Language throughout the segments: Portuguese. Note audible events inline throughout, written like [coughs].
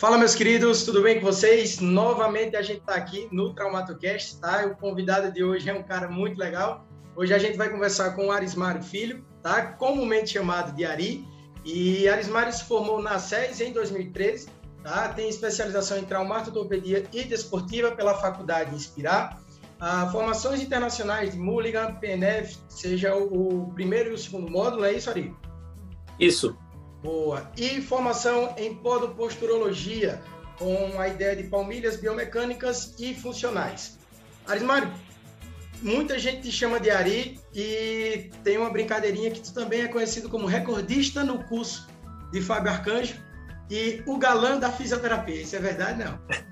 Fala, meus queridos, tudo bem com vocês? Novamente a gente está aqui no TraumatoCast, tá? O convidado de hoje é um cara muito legal. Hoje a gente vai conversar com o Arismário Filho, tá? Comumente chamado de Ari. E Arismário se formou na SES em 2013, tá? Tem especialização em traumatologia e desportiva pela Faculdade Inspirar. Ah, formações internacionais de Mulligan, PNF, seja o, primeiro e o segundo módulo, é isso, Ari? Isso. Boa. E formação em podoposturologia, com a ideia de palmilhas biomecânicas e funcionais. Arismário, muita gente te chama de Ari e tem uma brincadeirinha que tu também é conhecido como recordista no curso de Fábio Arcanjo e o galã da fisioterapia. Isso é verdade, não? [laughs]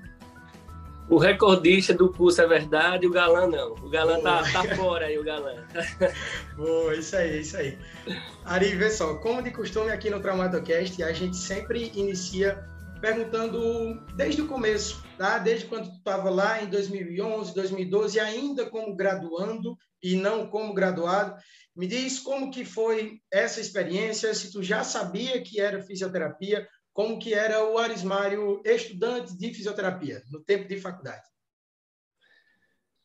O recordista do curso é verdade, o galã não. O galã tá, tá fora aí, o galã. [laughs] Boa, isso aí, isso aí. Ari, vê só, como de costume aqui no Traumatocast, a gente sempre inicia perguntando desde o começo, tá? Desde quando tu estava lá em 2011, 2012, ainda como graduando e não como graduado. Me diz como que foi essa experiência, se tu já sabia que era fisioterapia, como que era o Arismário estudante de fisioterapia no tempo de faculdade.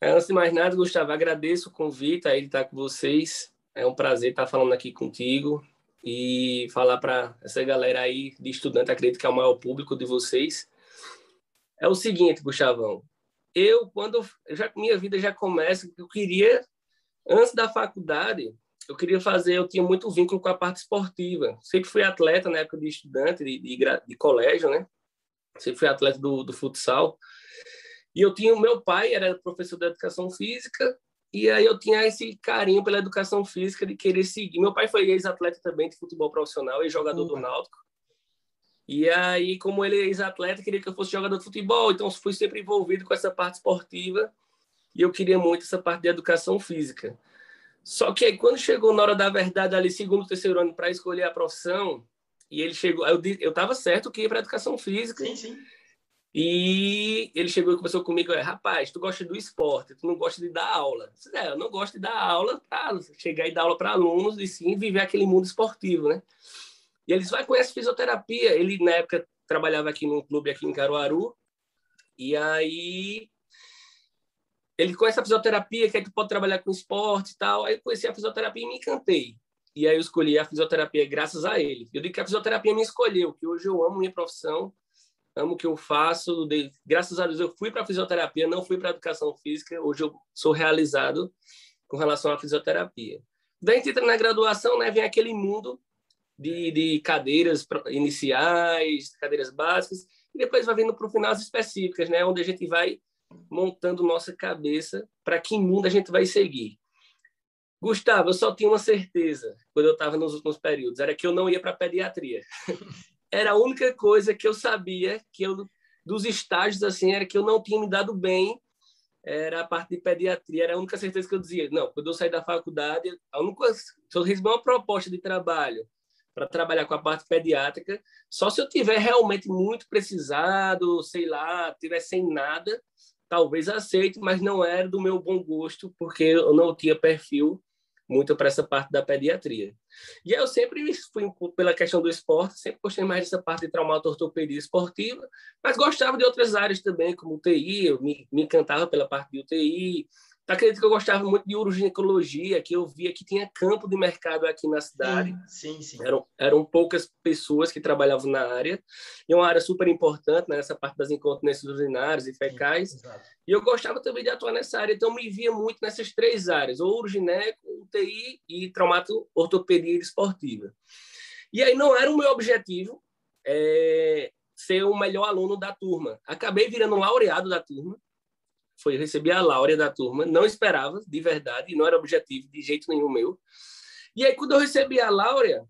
É, antes de mais nada, Gustavo, agradeço o convite aí de estar com vocês. É um prazer estar falando aqui contigo e falar para essa galera aí de estudante, acredito que é o maior público de vocês. É o seguinte, Gustavão, eu quando já minha vida já começa, eu queria antes da faculdade, eu queria fazer, eu tinha muito vínculo com a parte esportiva. Sempre fui atleta na época de estudante, de, de, de colégio, né? Sempre fui atleta do, do futsal. E eu tinha, o meu pai era professor de educação física, e aí eu tinha esse carinho pela educação física de querer seguir. Meu pai foi ex-atleta também de futebol profissional e jogador uhum. do Náutico. E aí, como ele é ex-atleta, queria que eu fosse jogador de futebol, então fui sempre envolvido com essa parte esportiva e eu queria muito essa parte de educação física. Só que aí, quando chegou na hora da verdade, ali, segundo, terceiro ano, para escolher a profissão, e ele chegou, eu eu estava certo que ia para educação física. Sim, sim. E ele chegou e conversou comigo, rapaz, tu gosta do esporte, tu não gosta de dar aula. Eu, disse, é, eu não gosto de dar aula para chegar e dar aula para alunos e sim viver aquele mundo esportivo, né? E eles vai conhece fisioterapia. Ele na época trabalhava aqui num clube aqui em Caruaru. E aí ele conhece a fisioterapia, que é que pode trabalhar com esporte e tal. Aí eu conheci a fisioterapia e me encantei. E aí eu escolhi a fisioterapia graças a ele. Eu digo que a fisioterapia me escolheu, que hoje eu amo minha profissão, amo o que eu faço. Graças a Deus eu fui para a fisioterapia, não fui para educação física. Hoje eu sou realizado com relação à fisioterapia. Daí a gente entra na graduação, né, vem aquele mundo de, de cadeiras iniciais, cadeiras básicas, e depois vai vindo para o final as específicas, né, onde a gente vai montando nossa cabeça para que mundo a gente vai seguir. Gustavo, eu só tinha uma certeza quando eu estava nos últimos períodos, era que eu não ia para pediatria. [laughs] era a única coisa que eu sabia que eu dos estágios assim era que eu não tinha me dado bem era a parte de pediatria era a única certeza que eu dizia não quando eu sair da faculdade a única se eu receber uma proposta de trabalho para trabalhar com a parte pediátrica só se eu tiver realmente muito precisado sei lá tiver sem nada talvez aceite, mas não era do meu bom gosto, porque eu não tinha perfil muito para essa parte da pediatria. E eu sempre fui pela questão do esporte, sempre gostei mais dessa parte de traumato-ortopedia esportiva, mas gostava de outras áreas também, como UTI, eu me, me encantava pela parte de UTI, Acredito que eu gostava muito de uroginecologia, que eu via que tinha campo de mercado aqui na cidade. Sim, sim. sim. Eram, eram poucas pessoas que trabalhavam na área. E é uma área super importante né, nessa parte das incontinências urinárias e fecais. Sim, e eu gostava também de atuar nessa área. Então, me via muito nessas três áreas. Ou urogineco, UTI e traumato ortopedia esportiva. E aí não era o meu objetivo é, ser o melhor aluno da turma. Acabei virando laureado da turma foi receber a Laura da turma, não esperava, de verdade, não era objetivo de jeito nenhum meu. E aí, quando eu recebi a Laura,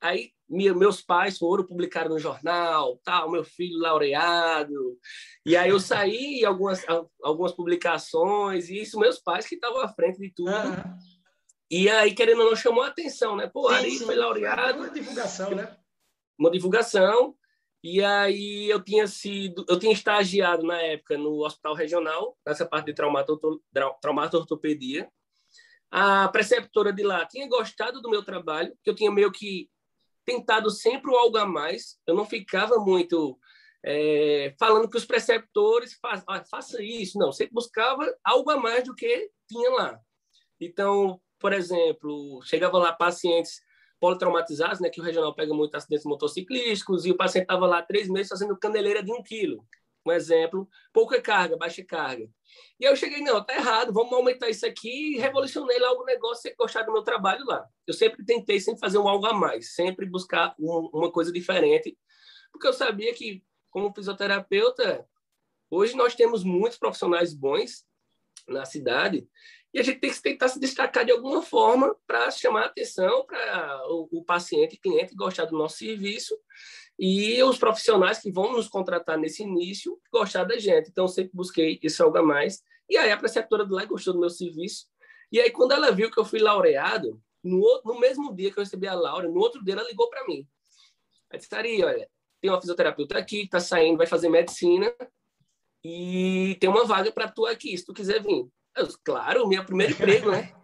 aí meus pais foram, publicaram no jornal, tal, meu filho laureado. E aí eu saí em algumas, algumas publicações, e isso meus pais que estavam à frente de tudo. Uhum. E aí, querendo ou não, chamou a atenção, né? Pô, sim, sim. foi laureado. Uma divulgação, né? Uma divulgação. E aí eu tinha sido, eu tinha estagiado na época no hospital regional, nessa parte de traumato-ortopedia. A preceptora de lá tinha gostado do meu trabalho, que eu tinha meio que tentado sempre algo a mais. Eu não ficava muito é, falando que os preceptores fa ah, faça isso. Não, sempre buscava algo a mais do que tinha lá. Então, por exemplo, chegava lá pacientes politraumatizados, né, que o regional pega muito acidentes motociclísticos, e o paciente estava lá três meses fazendo caneleira de um quilo. Um exemplo, pouca carga, baixa carga. E aí eu cheguei, não, tá errado, vamos aumentar isso aqui e revolucionei lá o negócio, sempre gostar do meu trabalho lá. Eu sempre tentei sempre fazer um algo a mais, sempre buscar um, uma coisa diferente, porque eu sabia que, como fisioterapeuta, hoje nós temos muitos profissionais bons na cidade e a gente tem que tentar se destacar de alguma forma para chamar a atenção para o, o paciente, cliente gostar do nosso serviço e os profissionais que vão nos contratar nesse início gostar da gente. Então, sempre busquei isso algo a mais. E aí, a preceptora do lá gostou do meu serviço. E aí, quando ela viu que eu fui laureado, no, no mesmo dia que eu recebi a Laura, no outro dia ela ligou para mim. Ela disse, Ari, olha, tem uma fisioterapeuta aqui, está saindo, vai fazer medicina e tem uma vaga para tu aqui, se tu quiser vir. Eu, claro, meu primeiro emprego, né? [laughs]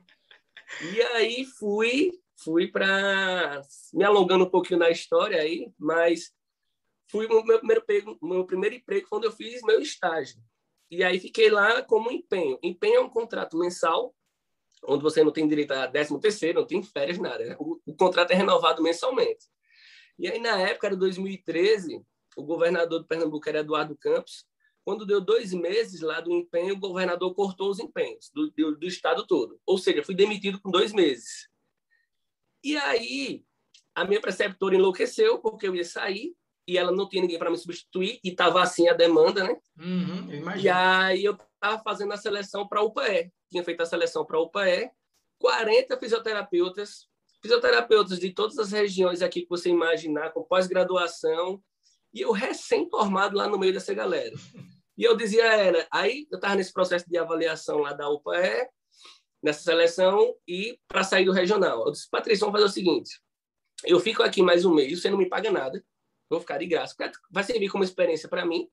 E aí fui, fui para me alongando um pouquinho na história aí, mas fui o meu primeiro emprego, meu primeiro emprego quando eu fiz meu estágio. E aí fiquei lá como empenho. Empenho é um contrato mensal, onde você não tem direito a décimo terceiro, não tem férias, nada. O, o contrato é renovado mensalmente. E aí, na época, era 2013, o governador de Pernambuco era Eduardo Campos, quando deu dois meses lá do empenho, o governador cortou os empenhos do, do, do estado todo. Ou seja, fui demitido com dois meses. E aí, a minha preceptora enlouqueceu, porque eu ia sair, e ela não tinha ninguém para me substituir, e estava assim a demanda, né? Uhum, e aí, eu estava fazendo a seleção para a UPE. Tinha feito a seleção para a UPE. 40 fisioterapeutas, fisioterapeutas de todas as regiões aqui que você imaginar, com pós-graduação, e eu recém-formado lá no meio dessa galera. E eu dizia a ela, aí eu estava nesse processo de avaliação lá da UPE, nessa seleção, e para sair do regional. Eu disse, Patrícia, vamos fazer o seguinte, eu fico aqui mais um mês, você não me paga nada, vou ficar de graça, vai servir como experiência para mim,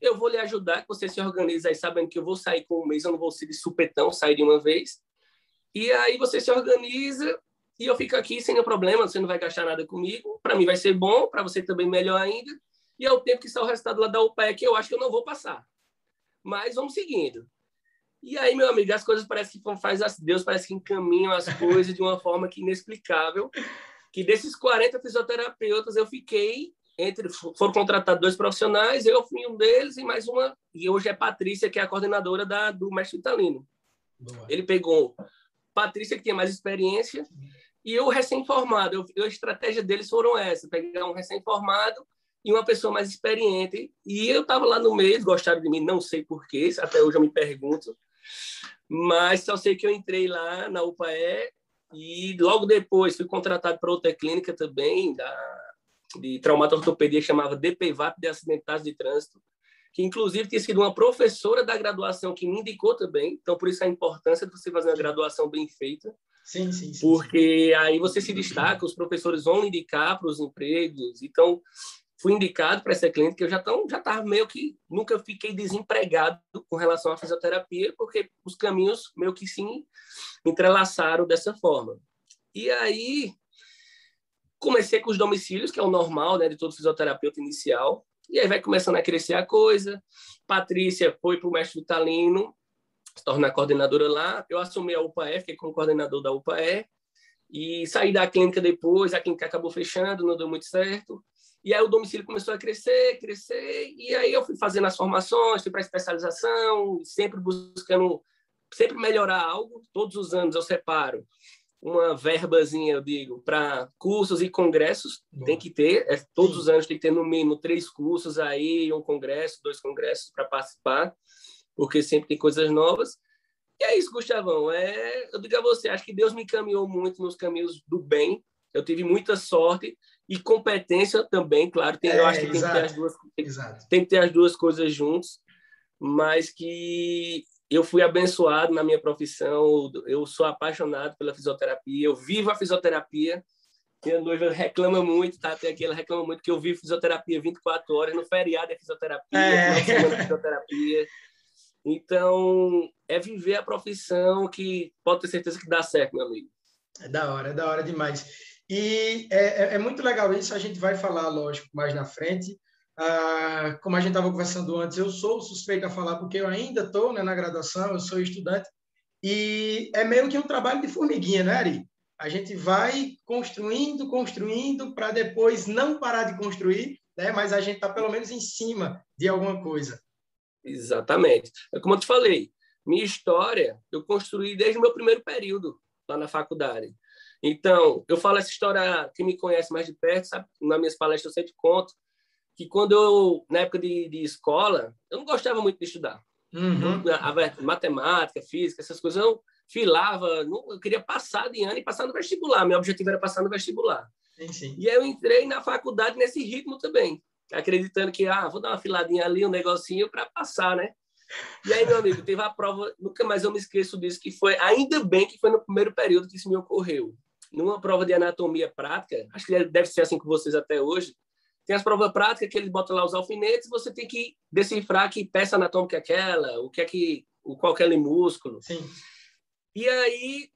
eu vou lhe ajudar, que você se organiza aí sabendo que eu vou sair com um mês, eu não vou ser de supetão, sair de uma vez, e aí você se organiza e eu fico aqui sem nenhum problema, você não vai gastar nada comigo, para mim vai ser bom, para você também melhor ainda, e é o tempo que está o resultado lá da UPE que eu acho que eu não vou passar. Mas vamos seguindo. E aí, meu amigo, as coisas parecem que faz Deus parece que encaminham as coisas de uma forma que inexplicável. Que desses 40 fisioterapeutas eu fiquei entre foram contratados dois profissionais, eu fui um deles e mais uma e hoje é Patrícia que é a coordenadora da do mestre Italino. Ele pegou Patrícia que tinha mais experiência e eu recém-formado. A estratégia deles foram essa: pegar um recém-formado e uma pessoa mais experiente. E eu estava lá no meio, gostaram de mim, não sei porquê, até hoje eu me pergunto. Mas só sei que eu entrei lá na UPAE e logo depois fui contratado para outra clínica também, da, de traumatortopedia, que chamava DPVAP de acidentados de trânsito, que inclusive tinha sido uma professora da graduação que me indicou também. Então, por isso a importância de você fazer uma graduação bem feita. Sim, sim, sim. Porque aí você se destaca, os professores vão indicar para os empregos. Então, fui indicado para essa clínica, que eu já estava já tava meio que nunca fiquei desempregado com relação à fisioterapia, porque os caminhos meio que sim entrelaçaram dessa forma. E aí comecei com os domicílios, que é o normal, né, de todo fisioterapeuta inicial. E aí vai começando a crescer a coisa. Patrícia foi para o mestre Vitalino, se tornar coordenadora lá. Eu assumi a UPAE, fiquei como coordenador da UPAE. E saí da clínica depois, a clínica acabou fechando, não deu muito certo. E aí o domicílio começou a crescer, crescer, e aí eu fui fazendo as formações, fui para especialização, sempre buscando sempre melhorar algo. Todos os anos eu separo uma verbazinha, eu digo, para cursos e congressos, Boa. tem que ter, é, todos Sim. os anos tem que ter no mínimo três cursos aí, um congresso, dois congressos para participar, porque sempre tem coisas novas. E é isso, Gustavão. É, eu digo a você, acho que Deus me caminhou muito nos caminhos do bem. Eu tive muita sorte e competência também, claro. Tem, é, eu acho que exato, tem que ter as duas, tem, tem, que ter as duas coisas juntos, mas que eu fui abençoado na minha profissão. Eu sou apaixonado pela fisioterapia. Eu vivo a fisioterapia. Minha noiva reclama muito, tá? Tem aqui, ela reclama muito que eu vivo fisioterapia 24 horas. No feriado é fisioterapia, é. é fisioterapia. Então, é viver a profissão que pode ter certeza que dá certo, meu amigo. É da hora, é da hora demais. E é, é, é, muito legal isso, a gente vai falar, lógico, mais na frente. Ah, como a gente estava conversando antes, eu sou suspeito a falar porque eu ainda estou né, na graduação, eu sou estudante, e é meio que um trabalho de formiguinha, né, Ari? A gente vai construindo, construindo, para depois não parar de construir, né? mas a gente está pelo menos em cima de alguma coisa. Exatamente. É como eu te falei, minha história eu construí desde o meu primeiro período lá na faculdade. Então, eu falo essa história, quem me conhece mais de perto, sabe? Nas minhas palestras eu sempre conto que quando eu, na época de, de escola, eu não gostava muito de estudar. Uhum. A, a, matemática, física, essas coisas, eu filava, não, eu queria passar de ano e passar no vestibular. Meu objetivo era passar no vestibular. Sim, sim. E aí eu entrei na faculdade nesse ritmo também, acreditando que, ah, vou dar uma filadinha ali, um negocinho para passar, né? E aí, meu amigo, teve a prova, nunca mais eu me esqueço disso, que foi, ainda bem que foi no primeiro período que isso me ocorreu. Numa prova de anatomia prática, acho que deve ser assim com vocês até hoje, tem as provas práticas que eles botam lá os alfinetes, você tem que decifrar que peça anatômica é aquela, o que é que, o qual é músculo. Sim. E aí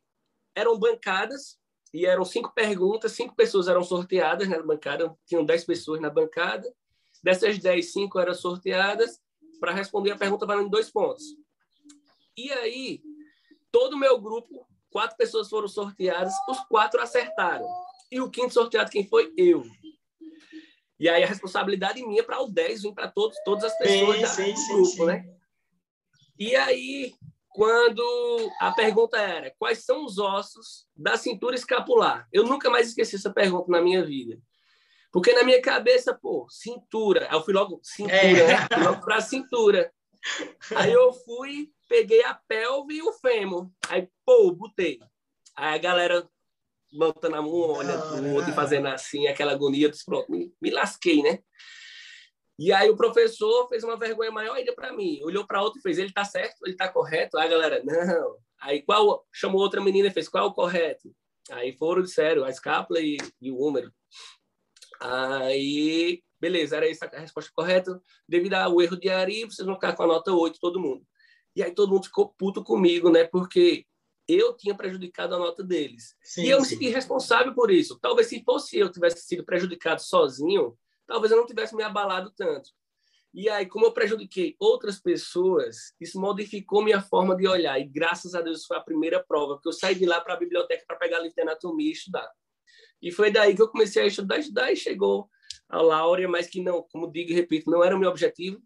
eram bancadas e eram cinco perguntas, cinco pessoas eram sorteadas na bancada, tinham dez pessoas na bancada. Dessas dez, cinco eram sorteadas para responder a pergunta valendo dois pontos. E aí, todo o meu grupo, quatro pessoas foram sorteadas, os quatro acertaram. E o quinto sorteado, quem foi? Eu. E aí a responsabilidade minha para o 10 vir para todos, todas as pessoas sim, do sim, grupo, sim, né? E aí, quando a pergunta era quais são os ossos da cintura escapular? Eu nunca mais esqueci essa pergunta na minha vida. Porque na minha cabeça, pô, cintura. Aí eu fui logo, cintura, é. né? Fui logo para a cintura. Aí eu fui, peguei a pelve e o fêmur. Aí, pô, botei. Aí a galera botando a mão, olha o outro fazendo assim, aquela agonia, disse, pronto, me, me lasquei, né? E aí o professor fez uma vergonha maior ainda para mim. Olhou para outro e fez, ele tá certo, ele tá correto? Aí a galera, não. Aí qual chamou outra menina e fez, qual é o correto? Aí foram, disseram, a escápula e, e o número. Aí, beleza, era essa a resposta correta. Devido ao erro de Ari, vocês vão ficar com a nota 8, todo mundo. E aí todo mundo ficou puto comigo, né? Porque eu tinha prejudicado a nota deles. Sim, e eu sim. me senti responsável por isso. Talvez se fosse eu tivesse sido prejudicado sozinho, talvez eu não tivesse me abalado tanto. E aí, como eu prejudiquei outras pessoas, isso modificou minha forma de olhar. E graças a Deus foi a primeira prova, porque eu saí de lá para a biblioteca para pegar livro de anatomia e estudar. E foi daí que eu comecei a estudar, estudar e chegou a Laura, mas que não, como digo e repito, não era o meu objetivo.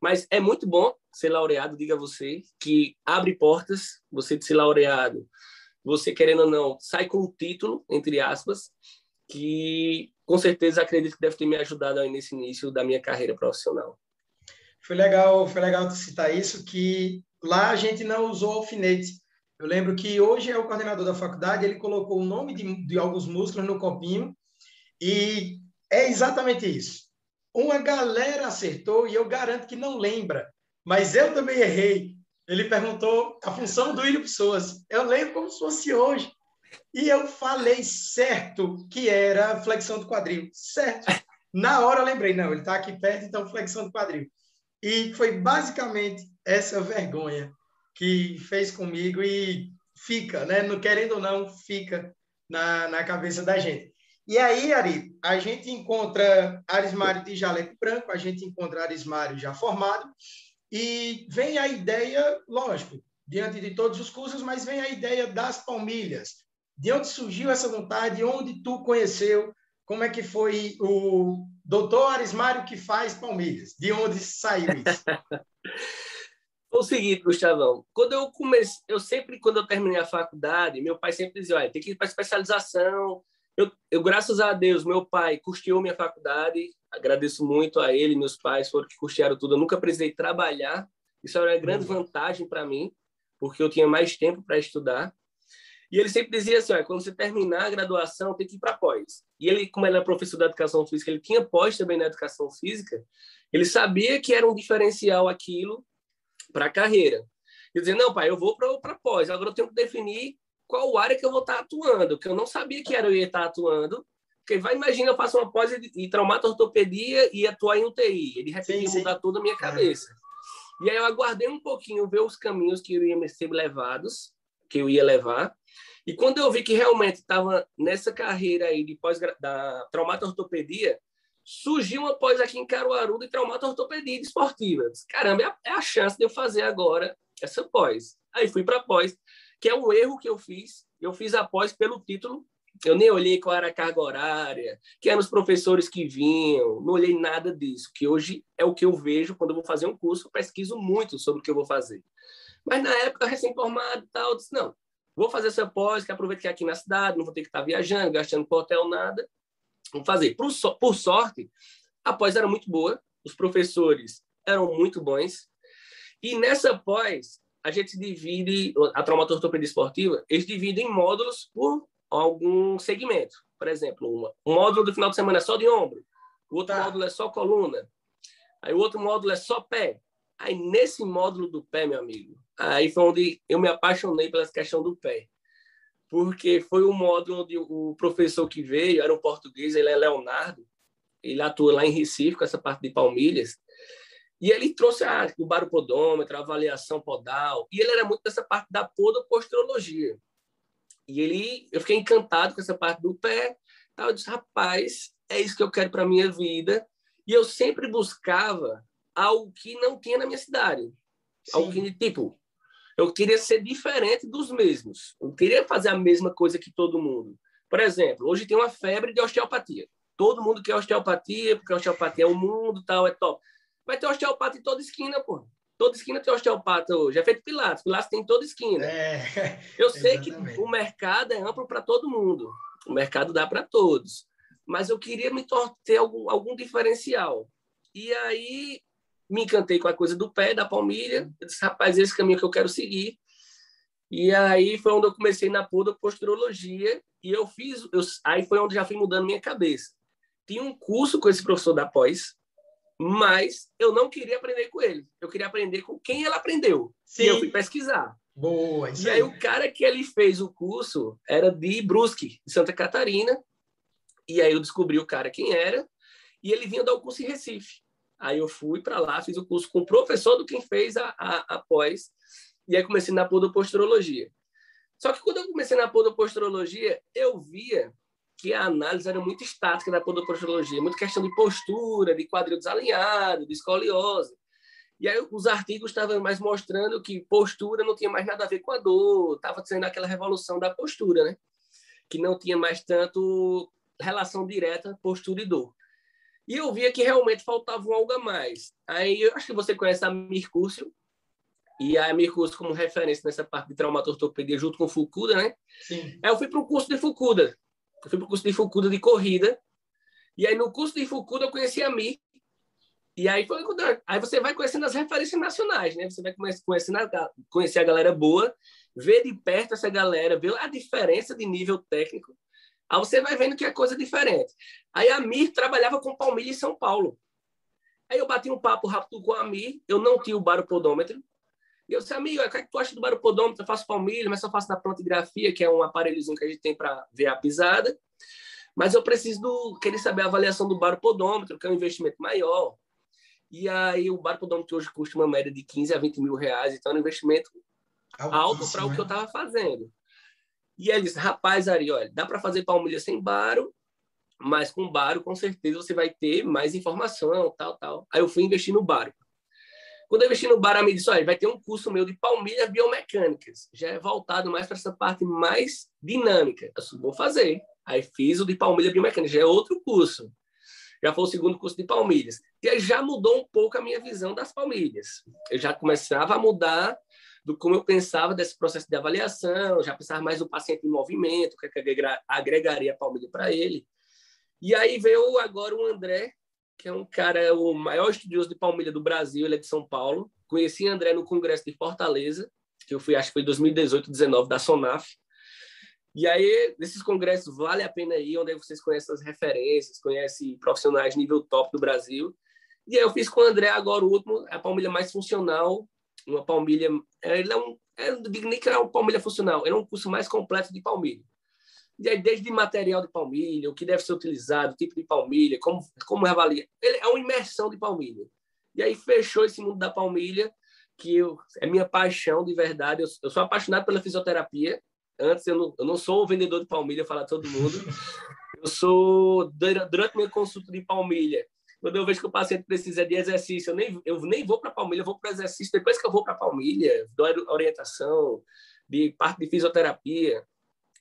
Mas é muito bom ser laureado, diga você, que abre portas, você de ser laureado, você querendo ou não, sai com um título, entre aspas, que com certeza acredito que deve ter me ajudado aí nesse início da minha carreira profissional. Foi legal, foi legal citar isso, que lá a gente não usou alfinete. Eu lembro que hoje é o coordenador da faculdade, ele colocou o nome de, de alguns músculos no copinho e é exatamente isso. Uma galera acertou e eu garanto que não lembra, mas eu também errei. Ele perguntou a função do William Pessoas. Eu lembro como se fosse hoje. E eu falei certo que era flexão do quadril. Certo. Na hora eu lembrei, não, ele está aqui perto, então flexão do quadril. E foi basicamente essa vergonha que fez comigo e fica, né? No, querendo ou não, fica na, na cabeça da gente. E aí, Ari, a gente encontra Arismário de jaleco branco, a gente encontra Arismário já formado, e vem a ideia, lógico, diante de todos os cursos, mas vem a ideia das palmilhas. De onde surgiu essa vontade? Onde tu conheceu? Como é que foi o doutor Arismário que faz palmilhas? De onde saiu isso? [laughs] o seguinte, Gustavão, quando eu comecei, eu sempre, quando eu terminei a faculdade, meu pai sempre dizia, olha, tem que ir para especialização, eu, eu, graças a Deus, meu pai custeou minha faculdade, agradeço muito a ele, meus pais foram que custearam tudo. Eu nunca precisei trabalhar, isso era uma grande uhum. vantagem para mim, porque eu tinha mais tempo para estudar. E ele sempre dizia assim: olha, quando você terminar a graduação, tem que ir para pós. E ele, como ele era professor da educação física, ele tinha pós também na educação física, ele sabia que era um diferencial aquilo para a carreira. Ele dizia: não, pai, eu vou para pós, agora eu tenho que definir qual área que eu vou estar atuando, que eu não sabia que era eu ia estar atuando. Porque vai, imagina, eu faço uma pós em traumato-ortopedia e atuar em UTI. Ele de repente sim, mudar toda a minha cabeça. É. E aí eu aguardei um pouquinho, ver os caminhos que iam ser levados, que eu ia levar. E quando eu vi que realmente estava nessa carreira aí de pós da traumato-ortopedia, surgiu uma pós aqui em Caruaru de traumato-ortopedia esportiva. Disse, Caramba, é a, é a chance de eu fazer agora essa pós. Aí fui para pós, que é um erro que eu fiz. Eu fiz a pós pelo título. Eu nem olhei qual era a carga horária, quem eram os professores que vinham, não olhei nada disso, que hoje é o que eu vejo quando eu vou fazer um curso, eu pesquiso muito sobre o que eu vou fazer. Mas na época, recém-formado e tal, eu disse, não, vou fazer essa pós, que aproveito que é aqui na cidade, não vou ter que estar viajando, gastando com hotel, nada. Vou fazer. Por, so por sorte, a pós era muito boa, os professores eram muito bons, e nessa pós, a gente divide, a traumatortopedia esportiva, eles dividem módulos por algum segmento. Por exemplo, uma, um módulo do final de semana é só de ombro, o outro tá. módulo é só coluna, aí o outro módulo é só pé. Aí, nesse módulo do pé, meu amigo, aí foi onde eu me apaixonei pela questão do pé. Porque foi o módulo onde o professor que veio, era um português, ele é Leonardo, ele atua lá em Recife, com essa parte de palmilhas, e ele trouxe a, o baropodômetro, a avaliação podal, e ele era muito dessa parte da podoposturologia. E ele, eu fiquei encantado com essa parte do pé, tal, eu disse, rapaz, é isso que eu quero para minha vida. E eu sempre buscava algo que não tinha na minha cidade. Sim. Algo que, tipo, eu queria ser diferente dos mesmos. Eu queria fazer a mesma coisa que todo mundo. Por exemplo, hoje tem uma febre de osteopatia. Todo mundo quer osteopatia, porque osteopatia é o mundo, tal, é top. Vai ter osteopata em toda esquina, pô. Toda esquina tem osteopata hoje. É feito Pilates. Pilates tem em toda esquina. É, [laughs] eu sei que o mercado é amplo para todo mundo. O mercado dá para todos. Mas eu queria me ter algum, algum diferencial. E aí me encantei com a coisa do pé, da palmilha. Eu disse, rapaz, esse caminho que eu quero seguir. E aí foi onde eu comecei na podoposturologia e eu fiz, eu, aí foi onde já fui mudando minha cabeça. Tinha um curso com esse professor da pós, mas eu não queria aprender com ele. Eu queria aprender com quem ele aprendeu. Sim. E eu fui pesquisar. Boa, e aí, aí o cara que ele fez o curso era de Brusque, de Santa Catarina. E aí eu descobri o cara quem era e ele vinha dar o curso em Recife. Aí eu fui para lá, fiz o curso com o professor do quem fez a, a, a pós, e aí comecei na podoposturologia. Só que quando eu comecei na podoposturologia, eu via que a análise era muito estática da podoposturologia, muito questão de postura, de quadril desalinhado, de escoliose. E aí os artigos estavam mais mostrando que postura não tinha mais nada a ver com a dor, estava sendo aquela revolução da postura, né? Que não tinha mais tanto relação direta postura e dor. E eu via que realmente faltava algo a mais. Aí eu acho que você conhece a Mircúcio, e a Mircúcio como referência nessa parte de traumatortopedia junto com Fukuda, né? Sim. Aí eu fui para o curso de Fukuda. Eu fui para o curso de Fukuda de corrida. E aí no curso de Fukuda eu conheci a Mir. E aí foi aí você vai conhecendo as referências nacionais, né? Você vai conhecendo a, conhecer a galera boa, ver de perto essa galera, ver a diferença de nível técnico Aí você vai vendo que é coisa diferente. Aí a Mir trabalhava com palmilha em São Paulo. Aí eu bati um papo rápido com a Mir, eu não tinha o baropodômetro. E eu disse, amigo, o que, é que tu acha do baropodômetro? Eu faço palmilha, mas só faço da plantigrafia, que é um aparelhozinho que a gente tem para ver a pisada. Mas eu preciso do, querer saber a avaliação do baropodômetro, que é um investimento maior. E aí o baropodômetro hoje custa uma média de 15 a 20 mil reais, então é um investimento alto para o que eu estava fazendo. E ele disse, rapaz, Ari, olha, dá para fazer palmilha sem baro, mas com baro, com certeza, você vai ter mais informação, tal, tal. Aí eu fui investir no baro. Quando eu investi no baro, a me disse, olha, vai ter um curso meu de palmilhas biomecânicas. Já é voltado mais para essa parte mais dinâmica. Eu disse, vou fazer. Aí fiz o de palmilha biomecânica, já é outro curso. Já foi o segundo curso de palmilhas. E aí já mudou um pouco a minha visão das palmilhas. Eu já começava a mudar do como eu pensava desse processo de avaliação, já pensava mais no paciente em movimento, o que, é que agregaria a palmilha para ele. E aí veio agora o André, que é um cara, o maior estudioso de palmilha do Brasil, ele é de São Paulo. Conheci André no congresso de Fortaleza, que eu fui, acho que foi 2018, 19, da Sonaf. E aí, nesses congressos, vale a pena ir, onde vocês conhecem as referências, conhecem profissionais nível top do Brasil. E aí eu fiz com o André agora o último, a palmilha mais funcional uma palmilha. Ele é um, é, não digo nem que era uma palmilha funcional, era um curso mais completo de palmilha. E aí, desde material de palmilha, o que deve ser utilizado, tipo de palmilha, como, como avalia. Ele é uma imersão de palmilha. E aí fechou esse mundo da palmilha, que eu, é minha paixão de verdade. Eu, eu sou apaixonado pela fisioterapia. Antes, eu não, eu não sou o vendedor de palmilha, falar todo mundo. [laughs] Eu sou, durante minha consulta de palmilha, quando eu vejo que o paciente precisa de exercício, eu nem, eu nem vou para a palmilha, eu vou para o exercício. Depois que eu vou para a palmilha, dou orientação, de parte de fisioterapia.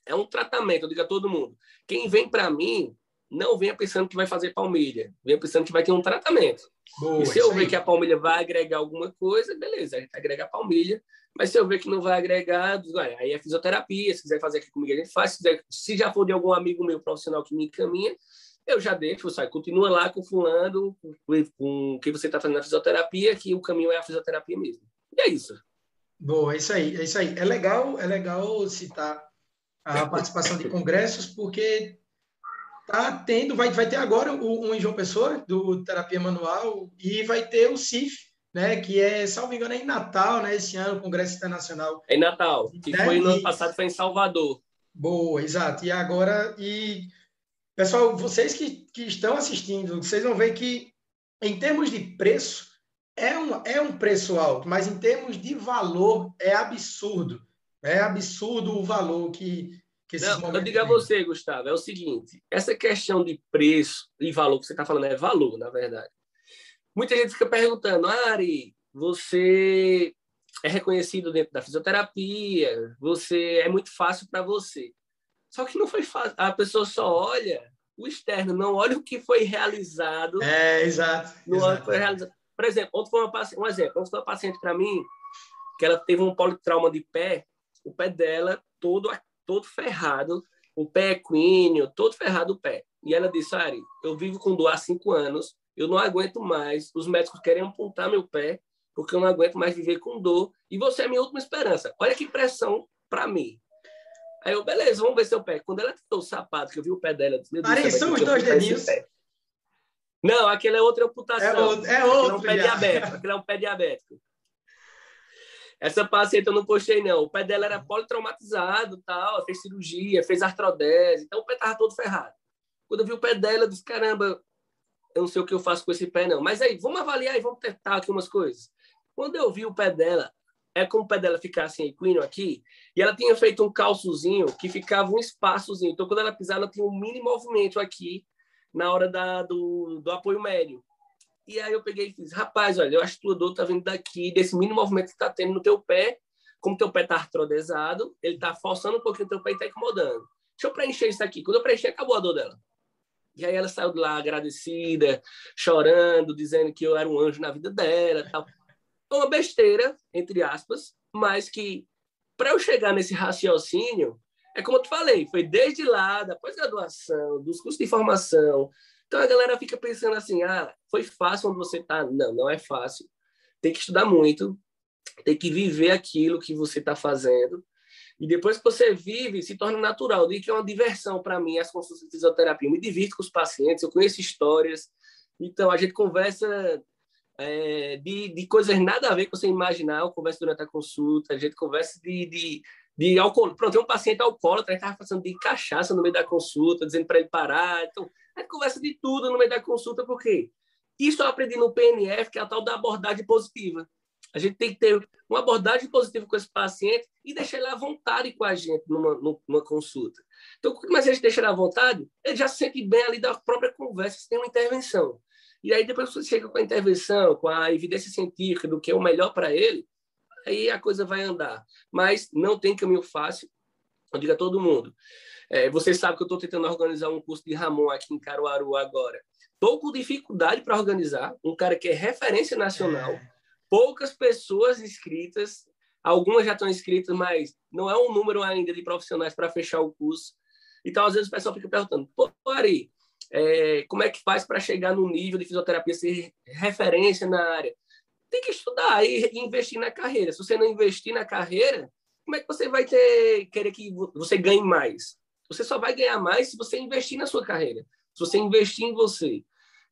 É um tratamento, eu digo a todo mundo. Quem vem para mim, não venha pensando que vai fazer palmilha, venha pensando que vai ter um tratamento. Boa, e se eu ver que a palmilha vai agregar alguma coisa, beleza, a gente agrega a palmilha. Mas se eu ver que não vai agregar, aí é fisioterapia. Se quiser fazer aqui comigo, a gente faz. Se, quiser, se já for de algum amigo meu profissional que me encaminha, eu já deixo, sai, continua lá com fulano, com o que você está fazendo na fisioterapia, que o caminho é a fisioterapia mesmo. E é isso. Boa, é isso aí, é isso aí. É legal, é legal citar a participação de congressos, porque tá tendo, vai, vai ter agora o, um em João Pessoa, do Terapia Manual, e vai ter o CIF, né, que é, salvo engano, é em Natal, né, esse ano, o Congresso Internacional. É em Natal, que né? foi no ano passado, foi em Salvador. Boa, exato. E agora, e pessoal, vocês que, que estão assistindo, vocês vão ver que, em termos de preço, é um, é um preço alto, mas em termos de valor, é absurdo. É absurdo o valor que, que esses Não, Eu digo a você, Gustavo, é o seguinte: essa questão de preço e valor que você está falando é valor, na verdade. Muita gente fica perguntando, Ari, você é reconhecido dentro da fisioterapia, você é muito fácil para você. Só que não foi fácil. A pessoa só olha o externo, não olha o que foi realizado. É, exato. No exato. Foi realizado. Por exemplo, ontem foi uma paciente, um exemplo, ontem foi uma paciente para mim que ela teve um politrauma de pé, o pé dela todo todo ferrado, o pé equíneo, todo ferrado o pé. E ela disse, Ari, eu vivo com dor há cinco anos, eu não aguento mais, os médicos querem amputar meu pé, porque eu não aguento mais viver com dor, e você é minha última esperança. Olha que pressão para mim. Aí eu, beleza, vamos ver seu pé. Quando ela tirou o sapato, que eu vi o pé dela... Ari, são os dois dedinhos? Não, aquele é outra amputação. É outro, é outro é um pé diabético. Aquele é um pé diabético. Essa paciente eu não postei, não. O pé dela era politraumatizado, tal, fez cirurgia, fez artrodese, então o pé estava todo ferrado. Quando eu vi o pé dela, eu disse, caramba, eu não sei o que eu faço com esse pé, não. Mas aí, vamos avaliar e vamos tentar aqui umas coisas. Quando eu vi o pé dela, é como o pé dela ficasse assim, equino aqui, e ela tinha feito um calçozinho que ficava um espaçozinho. Então, quando ela pisava, ela tinha um mini movimento aqui na hora da, do, do apoio médio. E aí eu peguei e fiz, rapaz, olha, eu acho que tua dor tá vindo daqui, desse mínimo movimento que tá tendo no teu pé, como teu pé tá artrodesado, ele tá forçando um pouquinho o teu pé e tá incomodando. Deixa eu preencher isso aqui. Quando eu preencher, acabou a dor dela. E aí ela saiu de lá agradecida, chorando, dizendo que eu era um anjo na vida dela tal. Uma besteira, entre aspas, mas que para eu chegar nesse raciocínio, é como eu te falei, foi desde lá, da pós-graduação, dos cursos de formação. Então a galera fica pensando assim: ah, foi fácil onde você está. Não, não é fácil. Tem que estudar muito, tem que viver aquilo que você está fazendo. E depois que você vive, se torna natural. E que é uma diversão para mim as consultas de fisioterapia. Eu me divirto com os pacientes, eu conheço histórias. Então a gente conversa é, de, de coisas nada a ver com você imaginar. Eu converso durante a consulta, a gente conversa de, de de álcool. Pronto, tem um paciente alcoólatra que estava fazendo de cachaça no meio da consulta, dizendo para ele parar. Então, a gente conversa de tudo no meio da consulta, por quê? Isso eu aprendi no PNF, que é a tal da abordagem positiva. A gente tem que ter uma abordagem positiva com esse paciente e deixar ele à vontade com a gente numa, numa consulta. Então, quanto mais a gente deixa ele à vontade, ele já se sente bem ali da própria conversa, se tem uma intervenção. E aí, depois você chega com a intervenção, com a evidência científica do que é o melhor para ele, aí a coisa vai andar. Mas não tem caminho fácil, eu digo a todo mundo. É, você sabe que eu estou tentando organizar um curso de Ramon aqui em Caruaru agora. Estou com dificuldade para organizar, um cara que é referência nacional, é. poucas pessoas inscritas, algumas já estão inscritas, mas não é um número ainda de profissionais para fechar o curso. Então, às vezes, o pessoal fica perguntando, pô, Ari, é, como é que faz para chegar no nível de fisioterapia, ser referência na área? tem que estudar e investir na carreira. Se você não investir na carreira, como é que você vai ter querer que você ganhe mais? Você só vai ganhar mais se você investir na sua carreira, se você investir em você.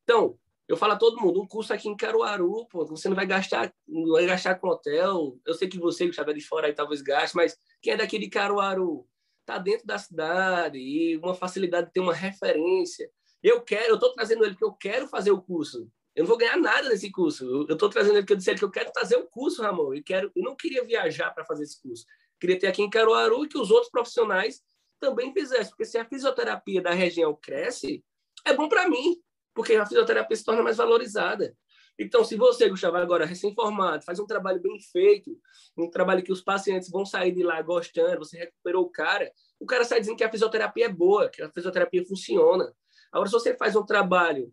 Então, eu falo a todo mundo, um curso aqui em Caruaru, pô, você não vai gastar, não vai gastar com hotel. Eu sei que você que estava de fora aí talvez gaste, mas quem é daqui de Caruaru está dentro da cidade e uma facilidade de ter uma referência. Eu quero, eu estou trazendo ele porque eu quero fazer o curso. Eu não vou ganhar nada nesse curso. Eu estou trazendo ele porque eu disse que eu quero fazer o curso, Ramon. Eu, quero, eu não queria viajar para fazer esse curso. Queria ter aqui em Caruaru e que os outros profissionais também fizesse, porque se a fisioterapia da região cresce, é bom para mim, porque a fisioterapia se torna mais valorizada. Então, se você, Gustavo, agora recém-formado, faz um trabalho bem feito, um trabalho que os pacientes vão sair de lá gostando, você recuperou o cara, o cara sai dizendo que a fisioterapia é boa, que a fisioterapia funciona. Agora, se você faz um trabalho,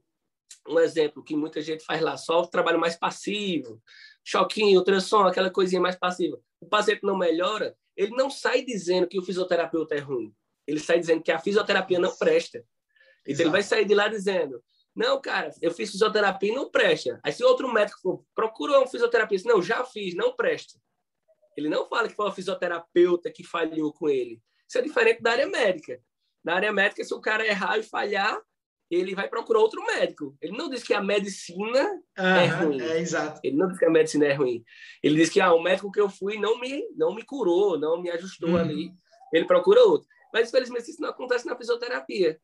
um exemplo que muita gente faz lá, só o trabalho mais passivo, choquinho, ultrassom, aquela coisinha mais passiva, o paciente não melhora, ele não sai dizendo que o fisioterapeuta é ruim. Ele sai dizendo que a fisioterapia não presta. Então, Exato. ele vai sair de lá dizendo: Não, cara, eu fiz fisioterapia e não presta. Aí, se outro médico for, procurou um fisioterapeuta, não, já fiz, não presta. Ele não fala que foi o fisioterapeuta que falhou com ele. Isso é diferente da área médica. Na área médica, se o cara errar e falhar, ele vai procurar outro médico. Ele não diz que a medicina é ruim. É, exato. Ele não diz que a medicina é ruim. Ele diz que ah, o médico que eu fui não me, não me curou, não me ajustou uhum. ali. Ele procura outro. Mas, infelizmente, isso não acontece na fisioterapia.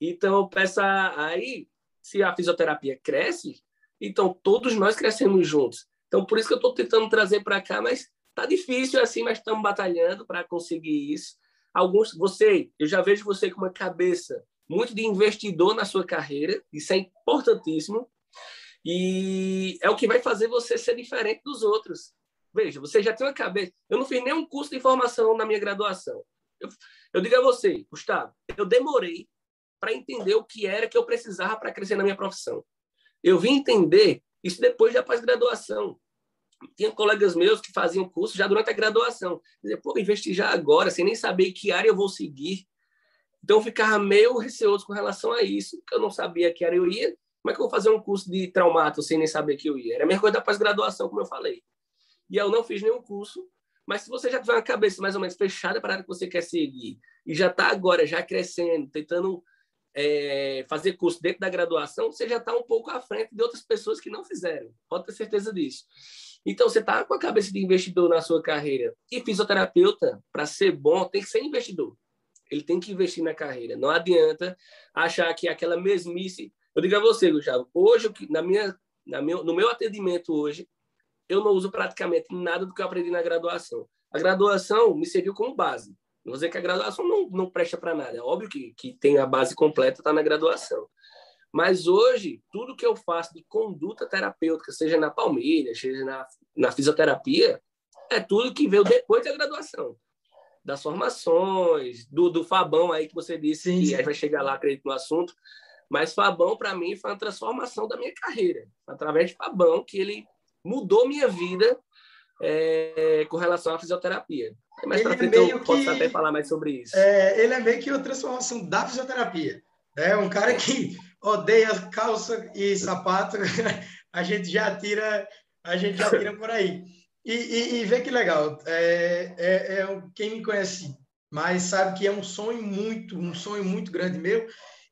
Então, eu peço aí, se a fisioterapia cresce, então todos nós crescemos juntos. Então, por isso que eu estou tentando trazer para cá, mas tá difícil assim, mas estamos batalhando para conseguir isso. Alguns, você, eu já vejo você com uma cabeça muito de investidor na sua carreira, isso é importantíssimo, e é o que vai fazer você ser diferente dos outros. Veja, você já tem uma cabeça. Eu não fiz nenhum curso de formação na minha graduação. Eu, eu digo a você, Gustavo, eu demorei para entender o que era que eu precisava para crescer na minha profissão. Eu vim entender isso depois da pós-graduação. Tinha colegas meus que faziam curso já durante a graduação. Dizer, pô, investir já agora, sem nem saber que área eu vou seguir. Então, eu ficava meio receoso com relação a isso, porque eu não sabia que área eu ia. Como é que eu vou fazer um curso de traumato sem nem saber que eu ia? Era a mesma coisa da pós-graduação, como eu falei. E eu não fiz nenhum curso, mas se você já tiver uma cabeça mais ou menos fechada para a área que você quer seguir, e já está agora, já crescendo, tentando é, fazer curso dentro da graduação, você já está um pouco à frente de outras pessoas que não fizeram. Pode ter certeza disso. Então, você está com a cabeça de investidor na sua carreira. E fisioterapeuta, para ser bom, tem que ser investidor ele tem que investir na carreira. Não adianta achar que aquela mesmice. Eu digo a você, Gustavo, hoje, na minha, na meu, no meu atendimento hoje, eu não uso praticamente nada do que eu aprendi na graduação. A graduação me serviu como base. Não vou dizer que a graduação não, não presta para nada. É óbvio que, que tem a base completa, está na graduação. Mas hoje, tudo que eu faço de conduta terapêutica, seja na palmilha, seja na, na fisioterapia, é tudo que veio depois da graduação das formações, do, do Fabão aí que você disse, sim, que sim. vai chegar lá, acredito, no assunto. Mas Fabão, para mim, foi uma transformação da minha carreira. Através de Fabão, que ele mudou minha vida é, com relação à fisioterapia. Mais para é frente eu que, posso até falar mais sobre isso. É, ele é meio que uma transformação da fisioterapia. É um cara que odeia calça e sapato, [laughs] a gente já tira, a gente já tira por aí. E, e, e vê que legal. É, é, é, quem me conhece mais sabe que é um sonho muito, um sonho muito grande meu.